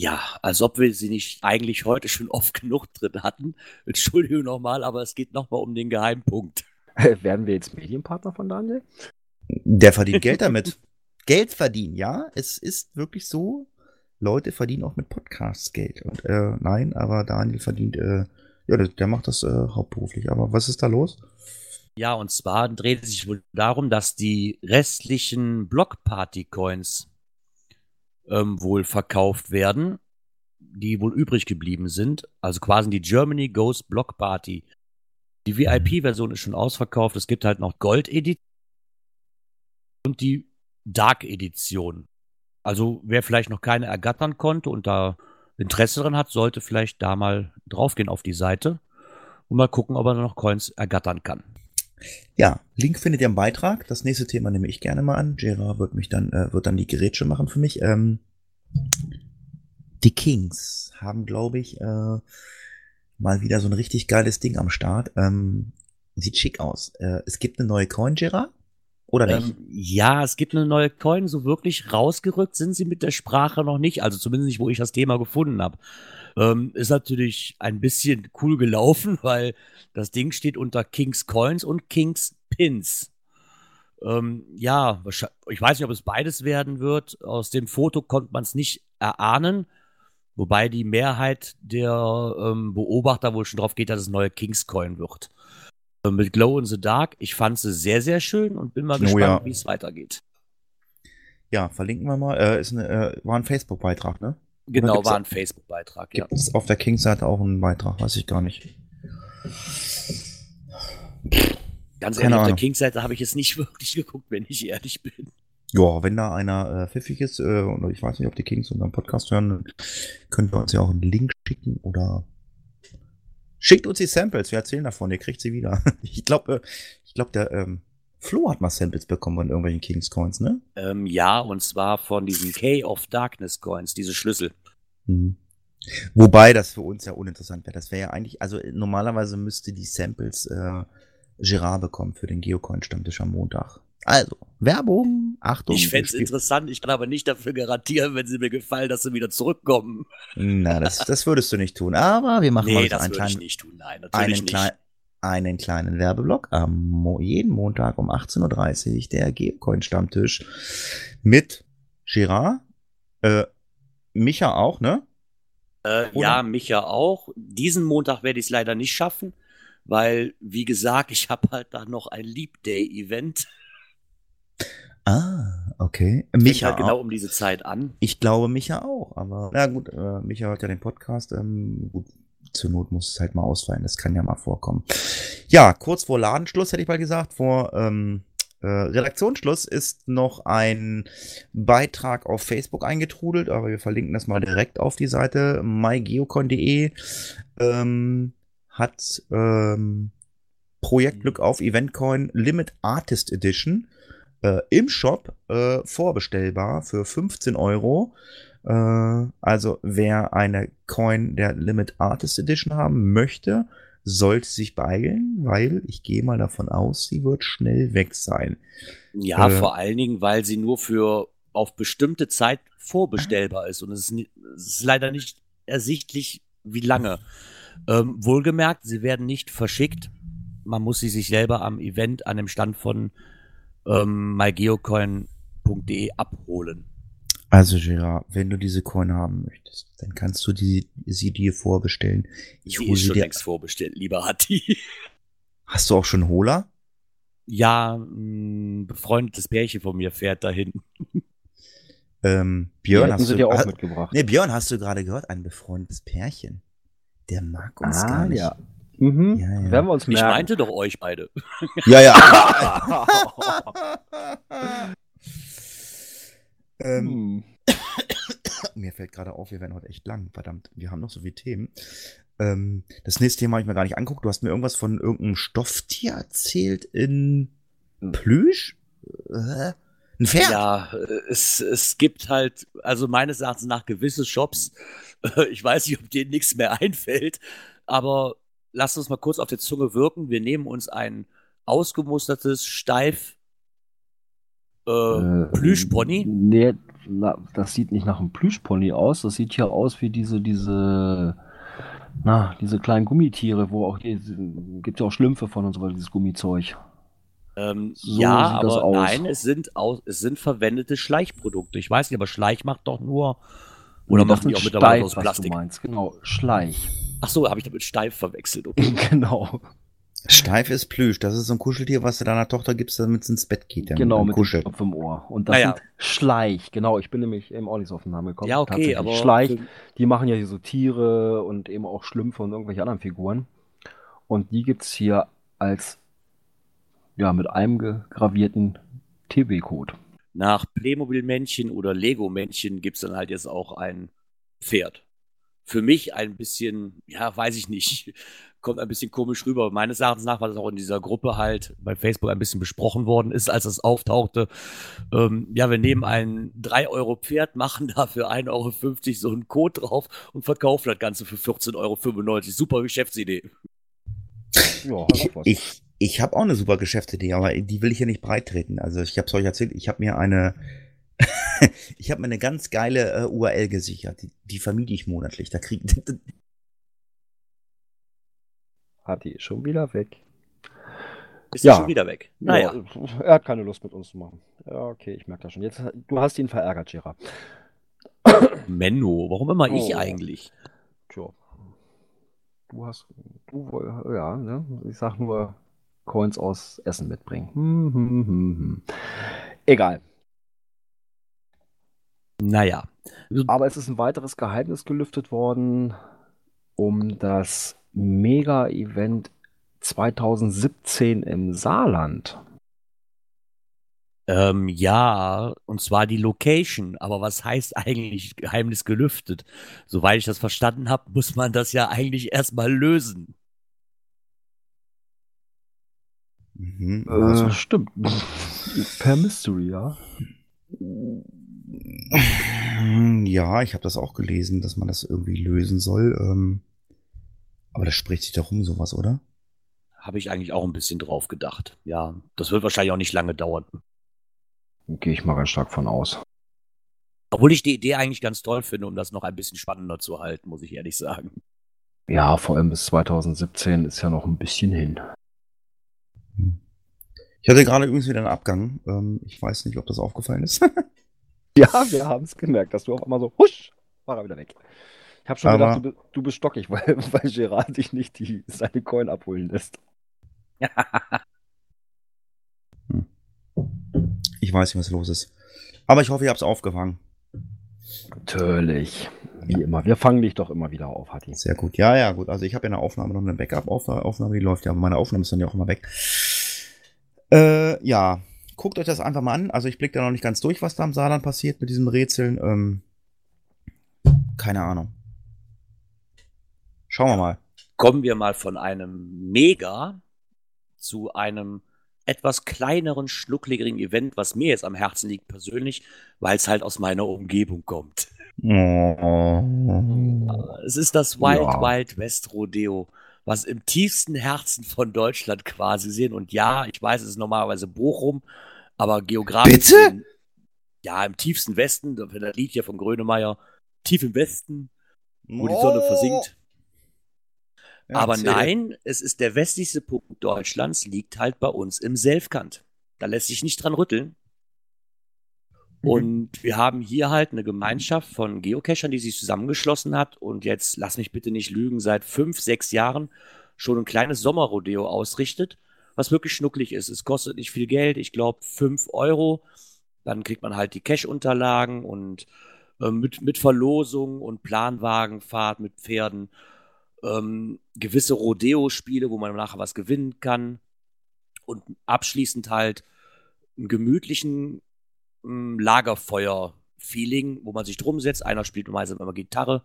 Ja, als ob wir sie nicht eigentlich heute schon oft genug drin hatten. Entschuldigung nochmal, aber es geht nochmal um den Geheimpunkt. Werden wir jetzt Medienpartner von Daniel? Der verdient Geld damit. Geld verdienen, ja. Es ist wirklich so. Leute verdienen auch mit Podcasts Geld. Und äh, nein, aber Daniel verdient, äh, ja, der, der macht das äh, hauptberuflich. Aber was ist da los? Ja, und zwar dreht es sich wohl darum, dass die restlichen Block-Party-Coins ähm, wohl verkauft werden, die wohl übrig geblieben sind. Also quasi die Germany Ghost Block Party. Die VIP-Version ist schon ausverkauft. Es gibt halt noch Gold-Edition und die Dark-Edition. Also wer vielleicht noch keine ergattern konnte und da Interesse dran hat, sollte vielleicht da mal draufgehen auf die Seite und mal gucken, ob er noch Coins ergattern kann. Ja, Link findet ihr im Beitrag. Das nächste Thema nehme ich gerne mal an. Gerard wird mich dann, äh, wird dann die Gerätsche machen für mich. Ähm, die Kings haben, glaube ich, äh, mal wieder so ein richtig geiles Ding am Start. Ähm, sieht schick aus. Äh, es gibt eine neue Coin, Gerard? Oder nicht? Ähm, ja, es gibt eine neue Coin. So wirklich rausgerückt sind sie mit der Sprache noch nicht. Also zumindest nicht, wo ich das Thema gefunden habe. Ähm, ist natürlich ein bisschen cool gelaufen, weil das Ding steht unter Kings Coins und Kings Pins. Ähm, ja, ich weiß nicht, ob es beides werden wird. Aus dem Foto konnte man es nicht erahnen. Wobei die Mehrheit der ähm, Beobachter wohl schon drauf geht, dass es neue Kings Coin wird. Äh, Mit Glow in the Dark. Ich fand sie sehr, sehr schön und bin mal Oh gespannt, ja. wie es weitergeht. Ja, verlinken wir mal. Äh, ist eine, äh, war ein Facebook-Beitrag, ne? Genau, war ein Facebook-Beitrag, ja. Gibt es auf der Kings-Seite auch einen Beitrag? Weiß ich gar nicht. Ganz Keine ehrlich, auf der Ahnung. Kings-Seite habe ich jetzt nicht wirklich geguckt, wenn ich ehrlich bin. Ja, wenn da einer äh, pfiffig ist, äh, und ich weiß nicht, ob die Kings unseren Podcast hören, könnt ihr uns ja auch einen Link schicken oder schickt uns die Samples, wir erzählen davon, ihr kriegt sie wieder. ich glaube, äh, ich glaube, der ähm, Flo hat mal Samples bekommen von irgendwelchen Kings Coins, ne? Ähm, ja, und zwar von diesen Key of Darkness Coins, diese Schlüssel. Mhm. Wobei das für uns ja uninteressant wäre. Das wäre ja eigentlich, also normalerweise müsste die Samples äh, Girard bekommen für den Geocoin-Stammtisch am Montag. Also, Werbung, Achtung. Ich fände es interessant, ich kann aber nicht dafür garantieren, wenn sie mir gefallen, dass sie wieder zurückkommen. Na, das, das würdest du nicht tun. Aber wir machen mal Nee, wieder das einen würde ich kleinen, nicht tun. Nein, natürlich einen, nicht. Einen kleinen Werbeblock am Mo jeden Montag um 18.30 Uhr, der Geocoin-Stammtisch mit Girard, äh, Micha auch, ne? Äh, ja, Micha auch. Diesen Montag werde ich es leider nicht schaffen, weil, wie gesagt, ich habe halt da noch ein Leap Day-Event. Ah, okay. Micha halt genau auch. um diese Zeit an. Ich glaube Micha auch, aber ja gut, äh, Micha hört ja den Podcast. Ähm, gut, zur Not muss es halt mal ausfallen. Das kann ja mal vorkommen. Ja, kurz vor Ladenschluss hätte ich mal gesagt, vor ähm, äh, Redaktionsschluss ist noch ein Beitrag auf Facebook eingetrudelt, aber wir verlinken das mal direkt auf die Seite mygeocon.de. Ähm, hat ähm, Projekt Glück auf Eventcoin Limit Artist Edition äh, im Shop äh, vorbestellbar für 15 Euro. Äh, also wer eine Coin der Limit Artist Edition haben möchte, sollte sich beeilen, weil ich gehe mal davon aus, sie wird schnell weg sein. Ja, Äh. vor allen Dingen, weil sie nur für auf bestimmte Zeit vorbestellbar ist. Und es ist, es ist leider nicht ersichtlich, wie lange. Ähm, wohlgemerkt, sie werden nicht verschickt. Man muss sie sich selber am Event an dem Stand von ähm, mygeocoin.de abholen. Also Gerard, wenn du diese Coin haben möchtest, dann kannst du die, sie dir vorbestellen. Ich sie hole ist sie schon dir. längst vorbestellt, lieber Hatti. Hast du auch schon Hola? Ja, ein befreundetes Pärchen von mir fährt dahin. Ähm, Björn, hast du dir auch mitgebracht. Nee, Björn, hast du gerade gehört? Ein befreundetes Pärchen. Der mag uns ah, gar nicht. ja. Mhm. Ja, ja. Werden wir uns Ich merken. meinte doch euch beide. Ja, ja. ähm, Hm. mir fällt gerade auf, wir werden heute echt lang. Verdammt, wir haben noch so viele Themen. Ähm, das nächste Thema habe ich mir gar nicht angeguckt. Du hast mir irgendwas von irgendeinem Stofftier erzählt in Plüsch? Äh, ein Pferd? Ja, äh, es, es gibt halt, also meines Erachtens nach gewisse Shops, ich weiß nicht, ob denen nichts mehr einfällt, aber lasst uns mal kurz auf der Zunge wirken. Wir nehmen uns ein ausgemustertes, steif äh, Äh, Plüschpony. Nee, na, das sieht nicht nach einem Plüschpony aus. Das sieht ja aus wie diese, diese, na, diese kleinen Gummitiere, wo auch, die, gibt ja auch Schlümpfe von und so weiter, dieses Gummizeug. Ähm, So ja, aber nein, es sind, aus, es sind verwendete Schleichprodukte. Ich weiß nicht, aber Schleich macht doch nur. Oder Nee, das machen die auch mittlerweile aus Plastik? Genau, Schleich. Ach so, habe ich damit steif verwechselt. Okay. genau. Steif ist Plüsch. Das ist so ein Kuscheltier, was du deiner Tochter gibst, damit sie ins Bett geht. damit Genau, mit dem kuschelt. Knopf im Ohr. Und das Naja. sind Schleich. Genau, ich bin nämlich eben auch nicht so auf den Namen gekommen. Ja, okay, Tatsächlich. aber Schleich, die machen ja hier so Tiere und eben auch Schlümpfe und irgendwelche anderen Figuren. Und die gibt's hier als, ja, mit einem gegravierten TB-Code. Nach Playmobil-Männchen oder Lego-Männchen gibt's dann halt jetzt auch ein Pferd. Für mich ein bisschen, ja, weiß ich nicht, kommt ein bisschen komisch rüber. Meines Erachtens nach, weil das auch in dieser Gruppe halt bei Facebook ein bisschen besprochen worden ist, als es auftauchte. Ähm, ja, wir nehmen ein 3-Euro-Pferd, machen dafür 1,50 Euro so einen Code drauf und verkaufen das Ganze für 14,95 Euro. Super Geschäftsidee. Ja, Ich, ich, ich habe auch eine super Geschäftsidee, aber die will ich hier nicht breitreten. Also ich habe es euch erzählt, ich habe mir eine, ich habe mir eine ganz geile äh, URL gesichert. Die, die vermiete ich monatlich. Da krieg, Hat die schon wieder weg. Ist Ja. schon wieder weg. Naja. Ja, er hat keine Lust mit uns zu machen. Ja, okay, ich merke das schon. Jetzt, du hast ihn verärgert, Gera. Menno, warum immer ich Oh. eigentlich? Tja. Du hast, du, ja, ne? Ich sag nur Coins aus Essen mitbringen. Hm, hm, hm, hm. Egal. Naja. Aber es ist ein weiteres Geheimnis gelüftet worden um das Mega-Event 2017 im Saarland. Ähm, ja, und zwar die Location. Aber was heißt eigentlich Geheimnis gelüftet? Soweit ich das verstanden habe, muss man das ja eigentlich erstmal lösen. Mhm, also, Äh, stimmt. per Mystery, ja. ja, ich habe das auch gelesen, dass man das irgendwie lösen soll. Ähm, aber das spricht sich doch um sowas, oder? Habe ich eigentlich auch ein bisschen drauf gedacht. Ja, das wird wahrscheinlich auch nicht lange dauern. Gehe ich mal ganz stark von aus. Obwohl ich die Idee eigentlich ganz toll finde, um das noch ein bisschen spannender zu halten, muss ich ehrlich sagen. Ja, vor allem bis 2017 ist ja noch ein bisschen hin. Ich hatte gerade übrigens wieder einen Abgang. Ähm, ich weiß nicht, ob das aufgefallen ist. Ja, wir haben es gemerkt, dass du auf einmal so, husch, war er wieder weg. Ich habe schon Aber- gedacht, du, du bist stockig, weil, weil Gerard dich nicht die, seine Coin abholen lässt. ich weiß nicht, was los ist. Aber ich hoffe, ihr habt es aufgefangen. Natürlich. Wie immer. Wir fangen dich doch immer wieder auf, Hatti. Sehr gut. Ja, ja, gut. Also ich habe ja eine Aufnahme, noch eine Backup-Aufnahme, die läuft ja, aber meine Aufnahmen sind ja auch immer weg. Äh, ja, guckt euch das einfach mal an. Also ich blicke da noch nicht ganz durch, was da am Saarland passiert mit diesen Rätseln. Ähm, keine Ahnung. Schauen wir mal. Kommen wir mal von einem Mega zu einem etwas kleineren, schnuckligeren Event, was mir jetzt am Herzen liegt persönlich, weil es halt aus meiner Umgebung kommt. Oh. Es ist das Wild Ja. Wild West Rodeo, was im tiefsten Herzen von Deutschland quasi sehen. Und ja, ich weiß, es ist normalerweise Bochum, aber geografisch. Bitte? gesehen- Ja, im tiefsten Westen, das Lied hier von Grönemeyer, tief im Westen, wo die Sonne versinkt. Ja, Aber erzähl. nein, es ist der westlichste Punkt Deutschlands, liegt halt bei uns im Selfkant. Da lässt sich nicht dran rütteln. Mhm. Und wir haben hier halt eine Gemeinschaft von Geocachern, die sich zusammengeschlossen hat und jetzt, lass mich bitte nicht lügen, seit fünf, sechs Jahren schon ein kleines Sommerrodeo ausrichtet, was wirklich schnucklig ist. Es kostet nicht viel Geld, ich glaube fünf Euro. Dann kriegt man halt die Cache-Unterlagen und äh, mit, mit Verlosung und Planwagenfahrt mit Pferden. Ähm, gewisse Rodeo-Spiele, wo man nachher was gewinnen kann. Und abschließend halt einen gemütlichen ähm, Lagerfeuer-Feeling, wo man sich drum setzt. Einer spielt meistens immer Gitarre.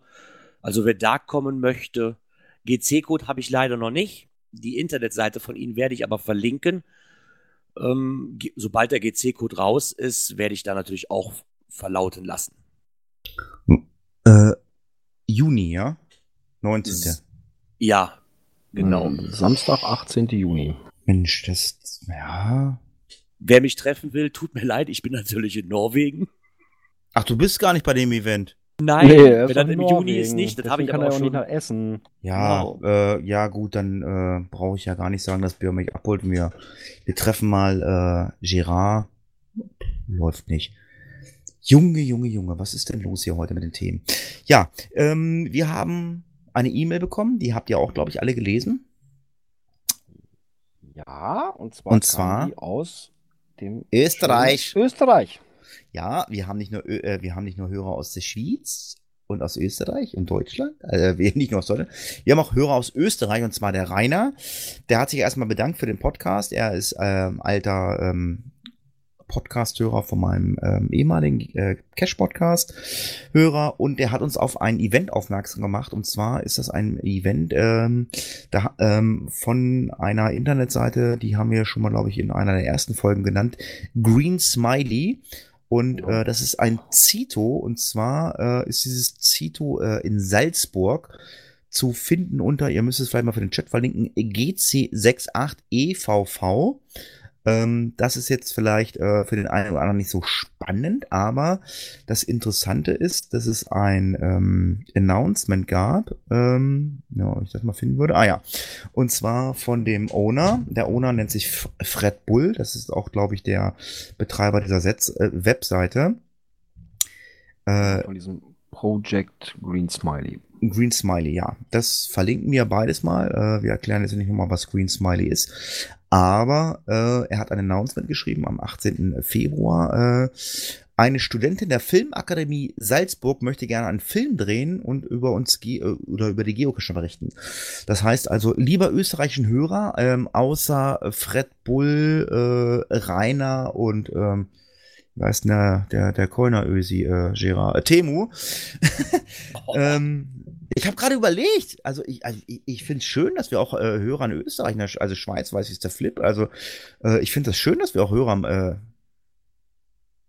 Also wer da kommen möchte, GC-Code habe ich leider noch nicht. Die Internetseite von Ihnen werde ich aber verlinken. Ähm, sobald der GC-Code raus ist, werde ich da natürlich auch verlauten lassen. Äh, Juni, ja? 19. Ja, genau. Hm, Samstag, 18. Juni. Mensch, das, ja. Wer mich treffen will, tut mir leid, ich bin natürlich in Norwegen. Ach, du bist gar nicht bei dem Event. Nein, er wenn das in im Juni Norwegen. ist nicht, das habe ich Deswegen aber kann auch er auch nicht schon. nach Essen. Ja, Genau. äh, ja gut, dann äh, brauche ich ja gar nicht sagen, dass Björn mich abholt. Wir, wir treffen mal äh, Gerard. Läuft nicht. Junge, Junge, Junge, was ist denn los hier heute mit den Themen? Ja, ähm, wir haben eine E-Mail bekommen, die habt ihr auch, glaube ich, alle gelesen. Ja, und zwar, Und zwar? die aus dem Österreich. Österreich. Ja, wir haben nicht nur, äh, wir haben nicht nur Hörer aus der Schweiz und aus Österreich und Deutschland, äh, wir nicht nur aus Deutschland, wir haben auch Hörer aus Österreich und zwar der Rainer. Der hat sich erstmal bedankt für den Podcast. Er ist ähm, alter ähm, Podcast-Hörer von meinem ähm, ehemaligen äh, Cash-Podcast-Hörer und der hat uns auf ein Event aufmerksam gemacht und zwar ist das ein Event ähm, da, ähm, von einer Internetseite, die haben wir schon mal, glaube ich, in einer der ersten Folgen genannt, Green Smiley. Und Ja. äh, das ist ein Zito und zwar äh, ist dieses Zito äh, in Salzburg zu finden unter, ihr müsst es vielleicht mal für den Chat verlinken, GC68EVV. Ähm, das ist jetzt vielleicht äh, für den einen oder anderen nicht so spannend, aber das Interessante ist, dass es ein ähm, Announcement gab, ähm, ja, ob ich das mal finden würde. Ah ja, und zwar von dem Owner. Der Owner nennt sich F- Fred Bull. Das ist auch, glaube ich, der Betreiber dieser Setz äh, Webseite. Äh, Von diesem Project Green Smiley. Green Smiley, ja. Das verlinken wir beides mal. Äh, wir erklären jetzt nicht nochmal, was Green Smiley ist. Aber äh, er hat ein Announcement geschrieben am 18. Februar. Äh, Eine Studentin der Filmakademie Salzburg möchte gerne einen Film drehen und über uns äh, oder über die Geocache berichten. Das heißt also, lieber österreichischen Hörer, ähm, außer Fred Bull, äh, Rainer und ähm, denn der, der, der Kölner Ösi, äh, Gerard, äh, Temu. ähm, ich habe gerade überlegt, also ich, also ich, ich finde es schön, dass wir auch äh, Hörer in Österreich, also Schweiz weiß ich, ist der Flip, also äh, ich finde es das schön, dass wir auch Hörer am äh,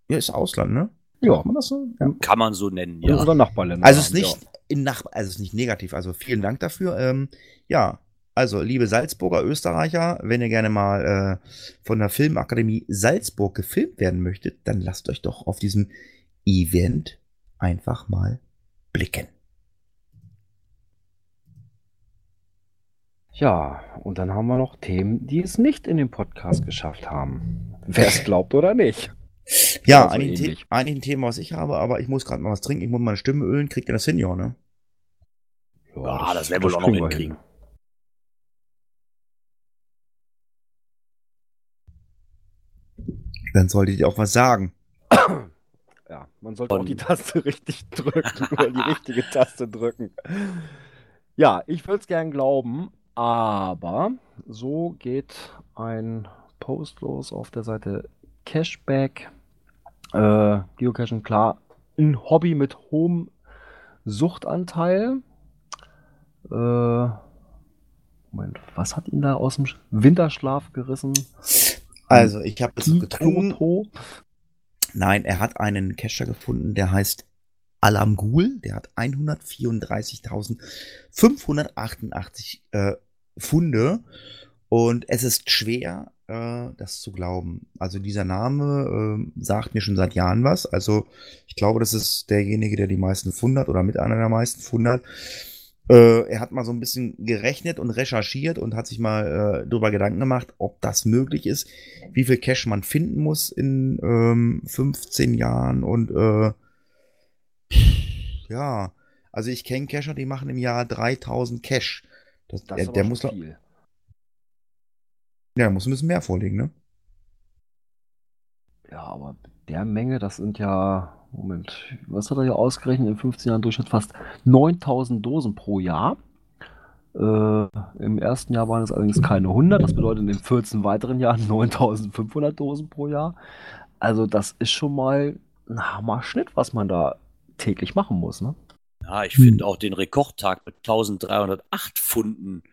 ja, ist Ausland, ne? Ja. Kann man das so? Ja. Kann man so nennen, Ja. ja. Unsere Nachbarländer. Also es ist nicht in Nach also es ist nicht negativ, also vielen Dank dafür. Ähm, ja, also liebe Salzburger Österreicher, wenn ihr gerne mal äh, von der Filmakademie Salzburg gefilmt werden möchtet, dann lasst euch doch auf diesem Event einfach mal blicken. Ja, und dann haben wir noch Themen, die es nicht in den Podcast geschafft haben. Wer es glaubt oder nicht. Ja, Also eigentlich, ein The ein Thema, was ich habe, aber ich muss gerade mal was trinken, ich muss meine Stimme ölen, kriegt ihr das hin, ja, ne? Ja, das werden wir doch noch kriegen hinkriegen. Dann solltet ihr auch was sagen. Ja, man sollte auch Und- die Taste richtig drücken oder die richtige Taste drücken. Ja, ich würde es gern glauben, aber so geht ein Post los auf der Seite Cashback. Äh, Geocaching, klar, ein Hobby mit hohem Suchtanteil. Äh, Moment, was hat ihn da aus dem Sch- Winterschlaf gerissen? Also, ich habe es getrunken. Kyoto? Nein, er hat einen Cacher gefunden, der heißt Alamgul. Der hat 134.588 äh, Funde. Und es ist schwer, äh, das zu glauben. Also dieser Name äh, sagt mir schon seit Jahren was. Also ich glaube, das ist derjenige, der die meisten Funde hat oder mit einer der meisten Funde hat. Äh, er hat mal so ein bisschen gerechnet und recherchiert und hat sich mal äh, darüber Gedanken gemacht, ob das möglich ist, wie viel Cash man finden muss in ähm, 15 Jahren und äh, ja, also ich kenne Cacher, die machen im Jahr 3000 Cash. Das, Das der, der muss, viel. ja, muss ein bisschen mehr vorlegen, ne? Ja, aber der Menge, das sind ja, Moment, was hat er hier ausgerechnet? In 15 Jahren Durchschnitt fast 9000 Dosen pro Jahr. Äh, Im ersten Jahr waren es allerdings keine 100, das bedeutet in den 14 weiteren Jahren 9500 Dosen pro Jahr. Also, das ist schon mal ein Hammer-Schnitt, was man da täglich machen muss, ne? Ja, ich Hm. finde auch den Rekordtag mit 1308 Pfunden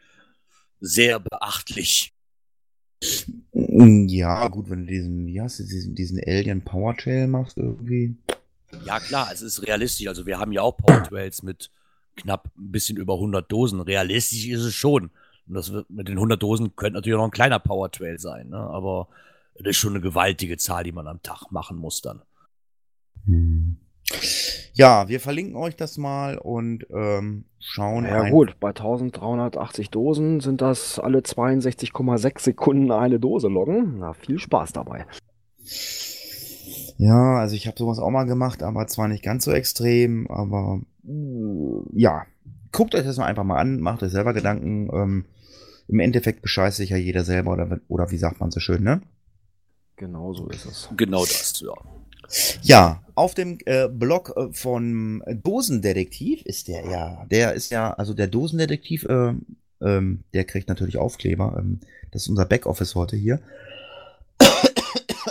sehr beachtlich. Ja, gut, wenn du diesen, wie heißt du, diesen, diesen Alien Power Trail machst irgendwie. Ja, klar, es ist realistisch. Also wir haben ja auch Power Trails mit knapp ein bisschen über 100 Dosen. Realistisch ist es schon. Und das wird, mit den 100 Dosen könnte natürlich auch noch ein kleiner Power Trail sein, ne? aber das ist schon eine gewaltige Zahl, die man am Tag machen muss dann. Ja, wir verlinken euch das mal und ähm, schauen. Ja, ein- gut, bei 1380 Dosen sind das alle 62,6 Sekunden eine Dose loggen. Na, viel Spaß dabei. Ja, also ich habe sowas auch mal gemacht, aber zwar nicht ganz so extrem, aber uh, ja, guckt euch das mal einfach mal an, macht euch selber Gedanken. Ähm, Im Endeffekt bescheißt sich ja jeder selber oder, oder wie sagt man so schön, ne? Genau so ist es. Genau das, ja. Ja, auf dem äh, Blog äh, von Dosendetektiv ist der ja, der ist ja, also der Dosendetektiv, äh, ähm, der kriegt natürlich Aufkleber. Ähm, das ist unser Backoffice heute hier.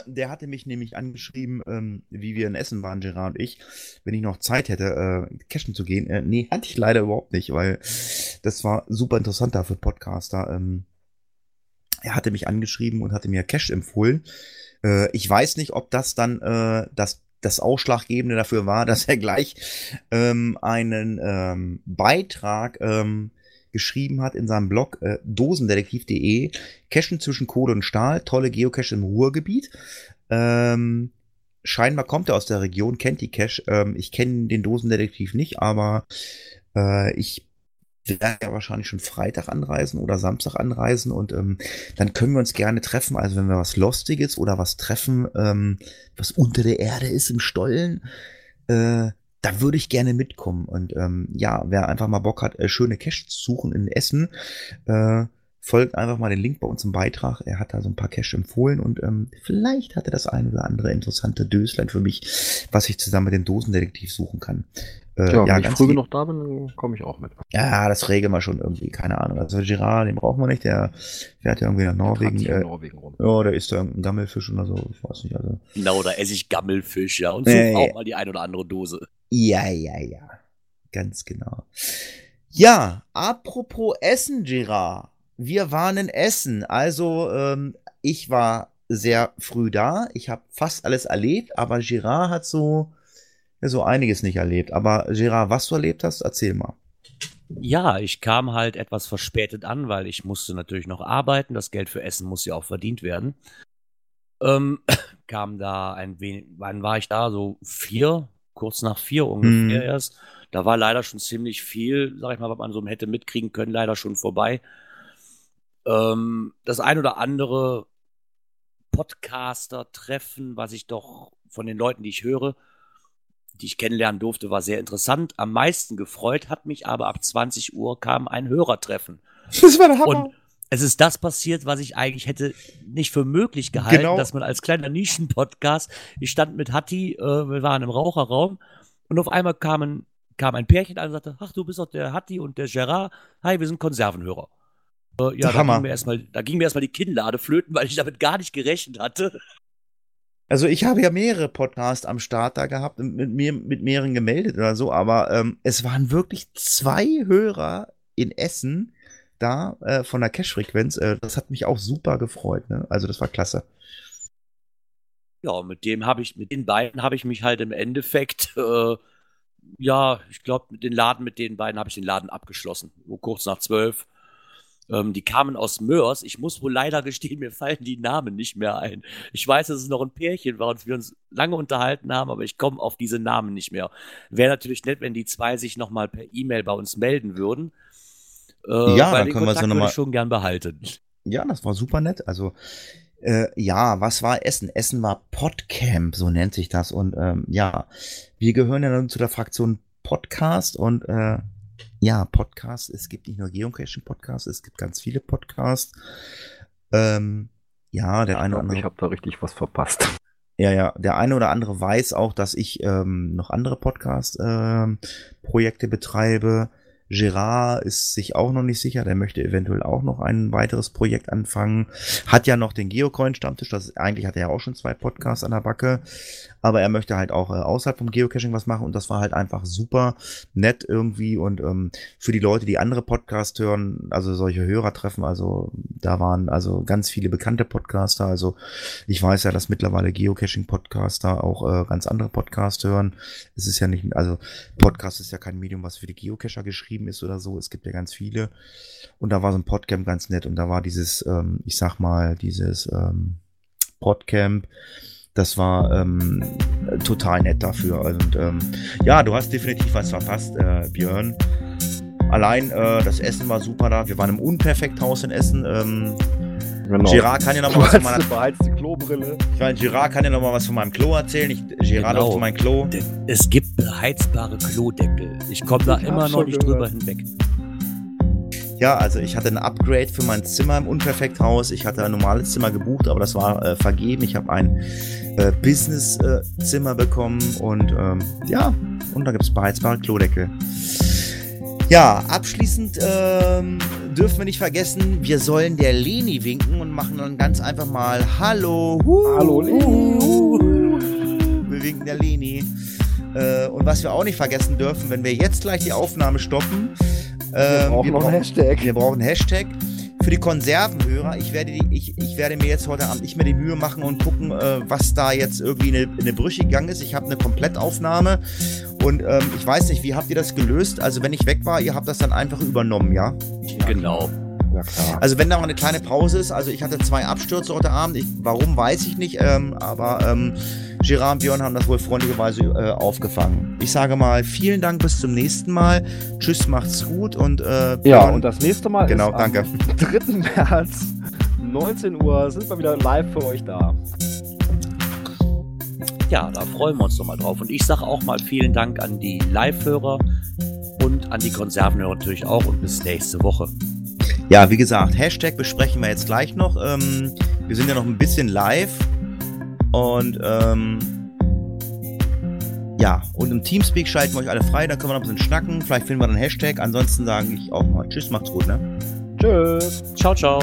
Der hatte mich nämlich angeschrieben, ähm, wie wir in Essen waren, Gerard und ich, wenn ich noch Zeit hätte, äh, cashen zu gehen. Äh, nee, hatte ich leider überhaupt nicht, weil das war super interessant da für Podcaster. Ähm, er hatte mich angeschrieben und hatte mir Cash empfohlen. Äh, ich weiß nicht, ob das dann äh, das, das Ausschlaggebende dafür war, dass er gleich ähm, einen ähm, Beitrag ähm, geschrieben hat in seinem Blog äh, dosendetektiv.de. Cachen zwischen Kohle und Stahl, tolle Geocache im Ruhrgebiet. Ähm, scheinbar kommt er aus der Region, kennt die Cache. Ähm, ich kenne den Dosendetektiv nicht, aber äh, ich werde ja wahrscheinlich schon Freitag anreisen oder Samstag anreisen und ähm, dann können wir uns gerne treffen. Also wenn wir was Lustiges oder was treffen, ähm, was unter der Erde ist im Stollen, äh, da würde ich gerne mitkommen. Und ähm, ja, wer einfach mal Bock hat, äh, schöne Caches zu suchen in Essen, äh, folgt einfach mal den Link bei uns im Beitrag. Er hat da so ein paar Cash empfohlen und ähm, vielleicht hat er das ein oder andere interessante Döslein für mich, was ich zusammen mit dem Dosendetektiv suchen kann. Äh, ja, wenn ich früh genug da bin, dann komme ich auch mit. Ja, das regeln wir schon irgendwie, keine Ahnung. Also Girard, den brauchen wir nicht, der fährt ja irgendwie nach Norwegen. Äh, Norwegen rum. Ja, da ist da irgendein Gammelfisch oder so, ich weiß nicht. Also. Genau, da esse ich Gammelfisch, ja, und so nee. auch mal die ein oder andere Dose. Ja, ja, ja, ganz genau. Ja, apropos Essen, Girard wir waren in Essen. Also ähm, ich war sehr früh da. Ich habe fast alles erlebt, aber Girard hat so, so einiges nicht erlebt. Aber Girard, was du erlebt hast, erzähl mal. Ja, ich kam halt etwas verspätet an, weil ich musste natürlich noch arbeiten. Das Geld für Essen muss ja auch verdient werden. Ähm, kam da ein wenig, wann war ich da? So vier, kurz nach vier ungefähr hm. erst. Da war leider schon ziemlich viel, sag ich mal, was man so hätte mitkriegen können, leider schon vorbei ähm, das ein oder andere Podcaster-Treffen, was ich doch von den Leuten, die ich höre, die ich kennenlernen durfte, war sehr interessant. Am meisten gefreut hat mich aber ab 20 Uhr kam ein Hörertreffen. Das war der Hammer. Und es ist das passiert, was ich eigentlich hätte nicht für möglich gehalten, genau. dass man als kleiner Nischen-Podcast, ich stand mit Hatti, äh, wir waren im Raucherraum und auf einmal kam ein, kam ein Pärchen an und sagte, ach, du bist doch der Hatti und der Gerard, hi, wir sind Konservenhörer. Äh, ja, da ging, mir erstmal, da ging mir erstmal die Kinnlade flöten, weil ich damit gar nicht gerechnet hatte. Also ich habe ja mehrere Podcasts am Start da gehabt und mit mir mit mehreren gemeldet oder so, aber ähm, es waren wirklich zwei Hörer in Essen da äh, von der Cash-Frequenz. Äh, das hat mich auch super gefreut. Ne? Also das war klasse. Ja, mit dem habe ich, mit den beiden habe ich mich halt im Endeffekt, äh, ja, ich glaube, mit den Laden, mit den beiden habe ich den Laden abgeschlossen. So kurz nach zwölf. Ähm, die kamen aus Mörs. Ich muss wohl leider gestehen, mir fallen die Namen nicht mehr ein. Ich weiß, dass es noch ein Pärchen war und wir uns lange unterhalten haben, aber ich komme auf diese Namen nicht mehr. Wäre natürlich nett, wenn die zwei sich nochmal per E-Mail bei uns melden würden. Äh, ja, dann können Kontakt wir so nochmal. schon gern behalten. Ja, das war super nett. Also, äh, ja, was war Essen? Essen war Podcamp, so nennt sich das. Und ähm, ja, wir gehören ja dann zu der Fraktion Podcast und äh, ja, Podcasts. Es gibt nicht nur Geocaching-Podcasts, es gibt ganz viele Podcasts. Ähm, ja, der ich eine oder andere. Ich habe da richtig was verpasst. Ja, ja, der eine oder andere weiß auch, dass ich ähm, noch andere Podcast-Projekte ähm, betreibe. Gerard ist sich auch noch nicht sicher, der möchte eventuell auch noch ein weiteres Projekt anfangen. Hat ja noch den Geocoin-Stammtisch, das eigentlich hat er ja auch schon zwei Podcasts an der Backe, aber er möchte halt auch äh, außerhalb vom Geocaching was machen und das war halt einfach super nett irgendwie und ähm, für die Leute, die andere Podcasts hören, also solche Hörer treffen, also da waren also ganz viele bekannte Podcaster, also ich weiß ja, dass mittlerweile Geocaching-Podcaster auch äh, ganz andere Podcasts hören. Es ist ja nicht, also Podcast ist ja kein Medium, was für die Geocacher geschrieben geschrieben ist oder so. Es gibt ja ganz viele. Und da war so ein Podcamp ganz nett und da war dieses, ähm, ich sag mal, dieses ähm, Podcamp. Das war ähm, total nett dafür. Und ähm, ja, du hast definitiv was verpasst, äh, Björn. Allein äh, das Essen war super da. Wir waren im Unperfekthaus in Essen. Ähm, Genau. Girard kann ja noch mal was von meiner beheizte Klobrille. Ich meine, Girard kann ja noch mal was von meinem Klo erzählen. Ich, Girard genau. auf mein Klo. Es gibt beheizbare Klodeckel. Ich komme da ich immer noch nicht drüber hinweg. Ja, also ich hatte ein Upgrade für mein Zimmer im Unperfekthaus. Ich hatte ein normales Zimmer gebucht, aber das war äh, vergeben. Ich habe ein äh, Business-Zimmer äh, bekommen und ähm, ja, und da gibt es beheizbare Klodeckel. Ja, abschließend ähm, dürfen wir nicht vergessen, wir sollen der Leni winken und machen dann ganz einfach mal Hallo. Hu, Hallo Leni. Wir winken der Leni. Äh, und was wir auch nicht vergessen dürfen, wenn wir jetzt gleich die Aufnahme stoppen, äh, wir brauchen wir noch einen Hashtag. Wir brauchen einen Hashtag für die Konservenhörer, ich werde, die, ich, ich werde mir jetzt heute Abend nicht mehr die Mühe machen und gucken, äh, was da jetzt irgendwie in eine, eine Brüche gegangen ist. Ich habe eine Komplettaufnahme und ähm, ich weiß nicht, wie habt ihr das gelöst? Also wenn ich weg war, ihr habt das dann einfach übernommen, ja? Genau. Ja, klar. Also wenn da mal eine kleine Pause ist, also ich hatte zwei Abstürze heute Abend, ich, warum weiß ich nicht, ähm, aber ähm, Gerard und Björn haben das wohl freundlicherweise äh, aufgefangen. Ich sage mal vielen Dank, bis zum nächsten Mal. Tschüss, macht's gut und äh, Björn, Ja, und das nächste Mal genau, ist danke. am 3. März, 19 Uhr, sind wir wieder live für euch da. Ja, da freuen wir uns nochmal drauf. Und ich sage auch mal vielen Dank an die Live-Hörer und an die Konservenhörer natürlich auch und bis nächste Woche. Ja, wie gesagt, Hashtag besprechen wir jetzt gleich noch. Ähm, wir sind ja noch ein bisschen live. Und ähm, ja, und im Teamspeak schalten wir euch alle frei, dann können wir noch ein bisschen schnacken. Vielleicht finden wir dann einen Hashtag. Ansonsten sage ich auch mal Tschüss, macht's gut, ne? Tschüss. Ciao, ciao.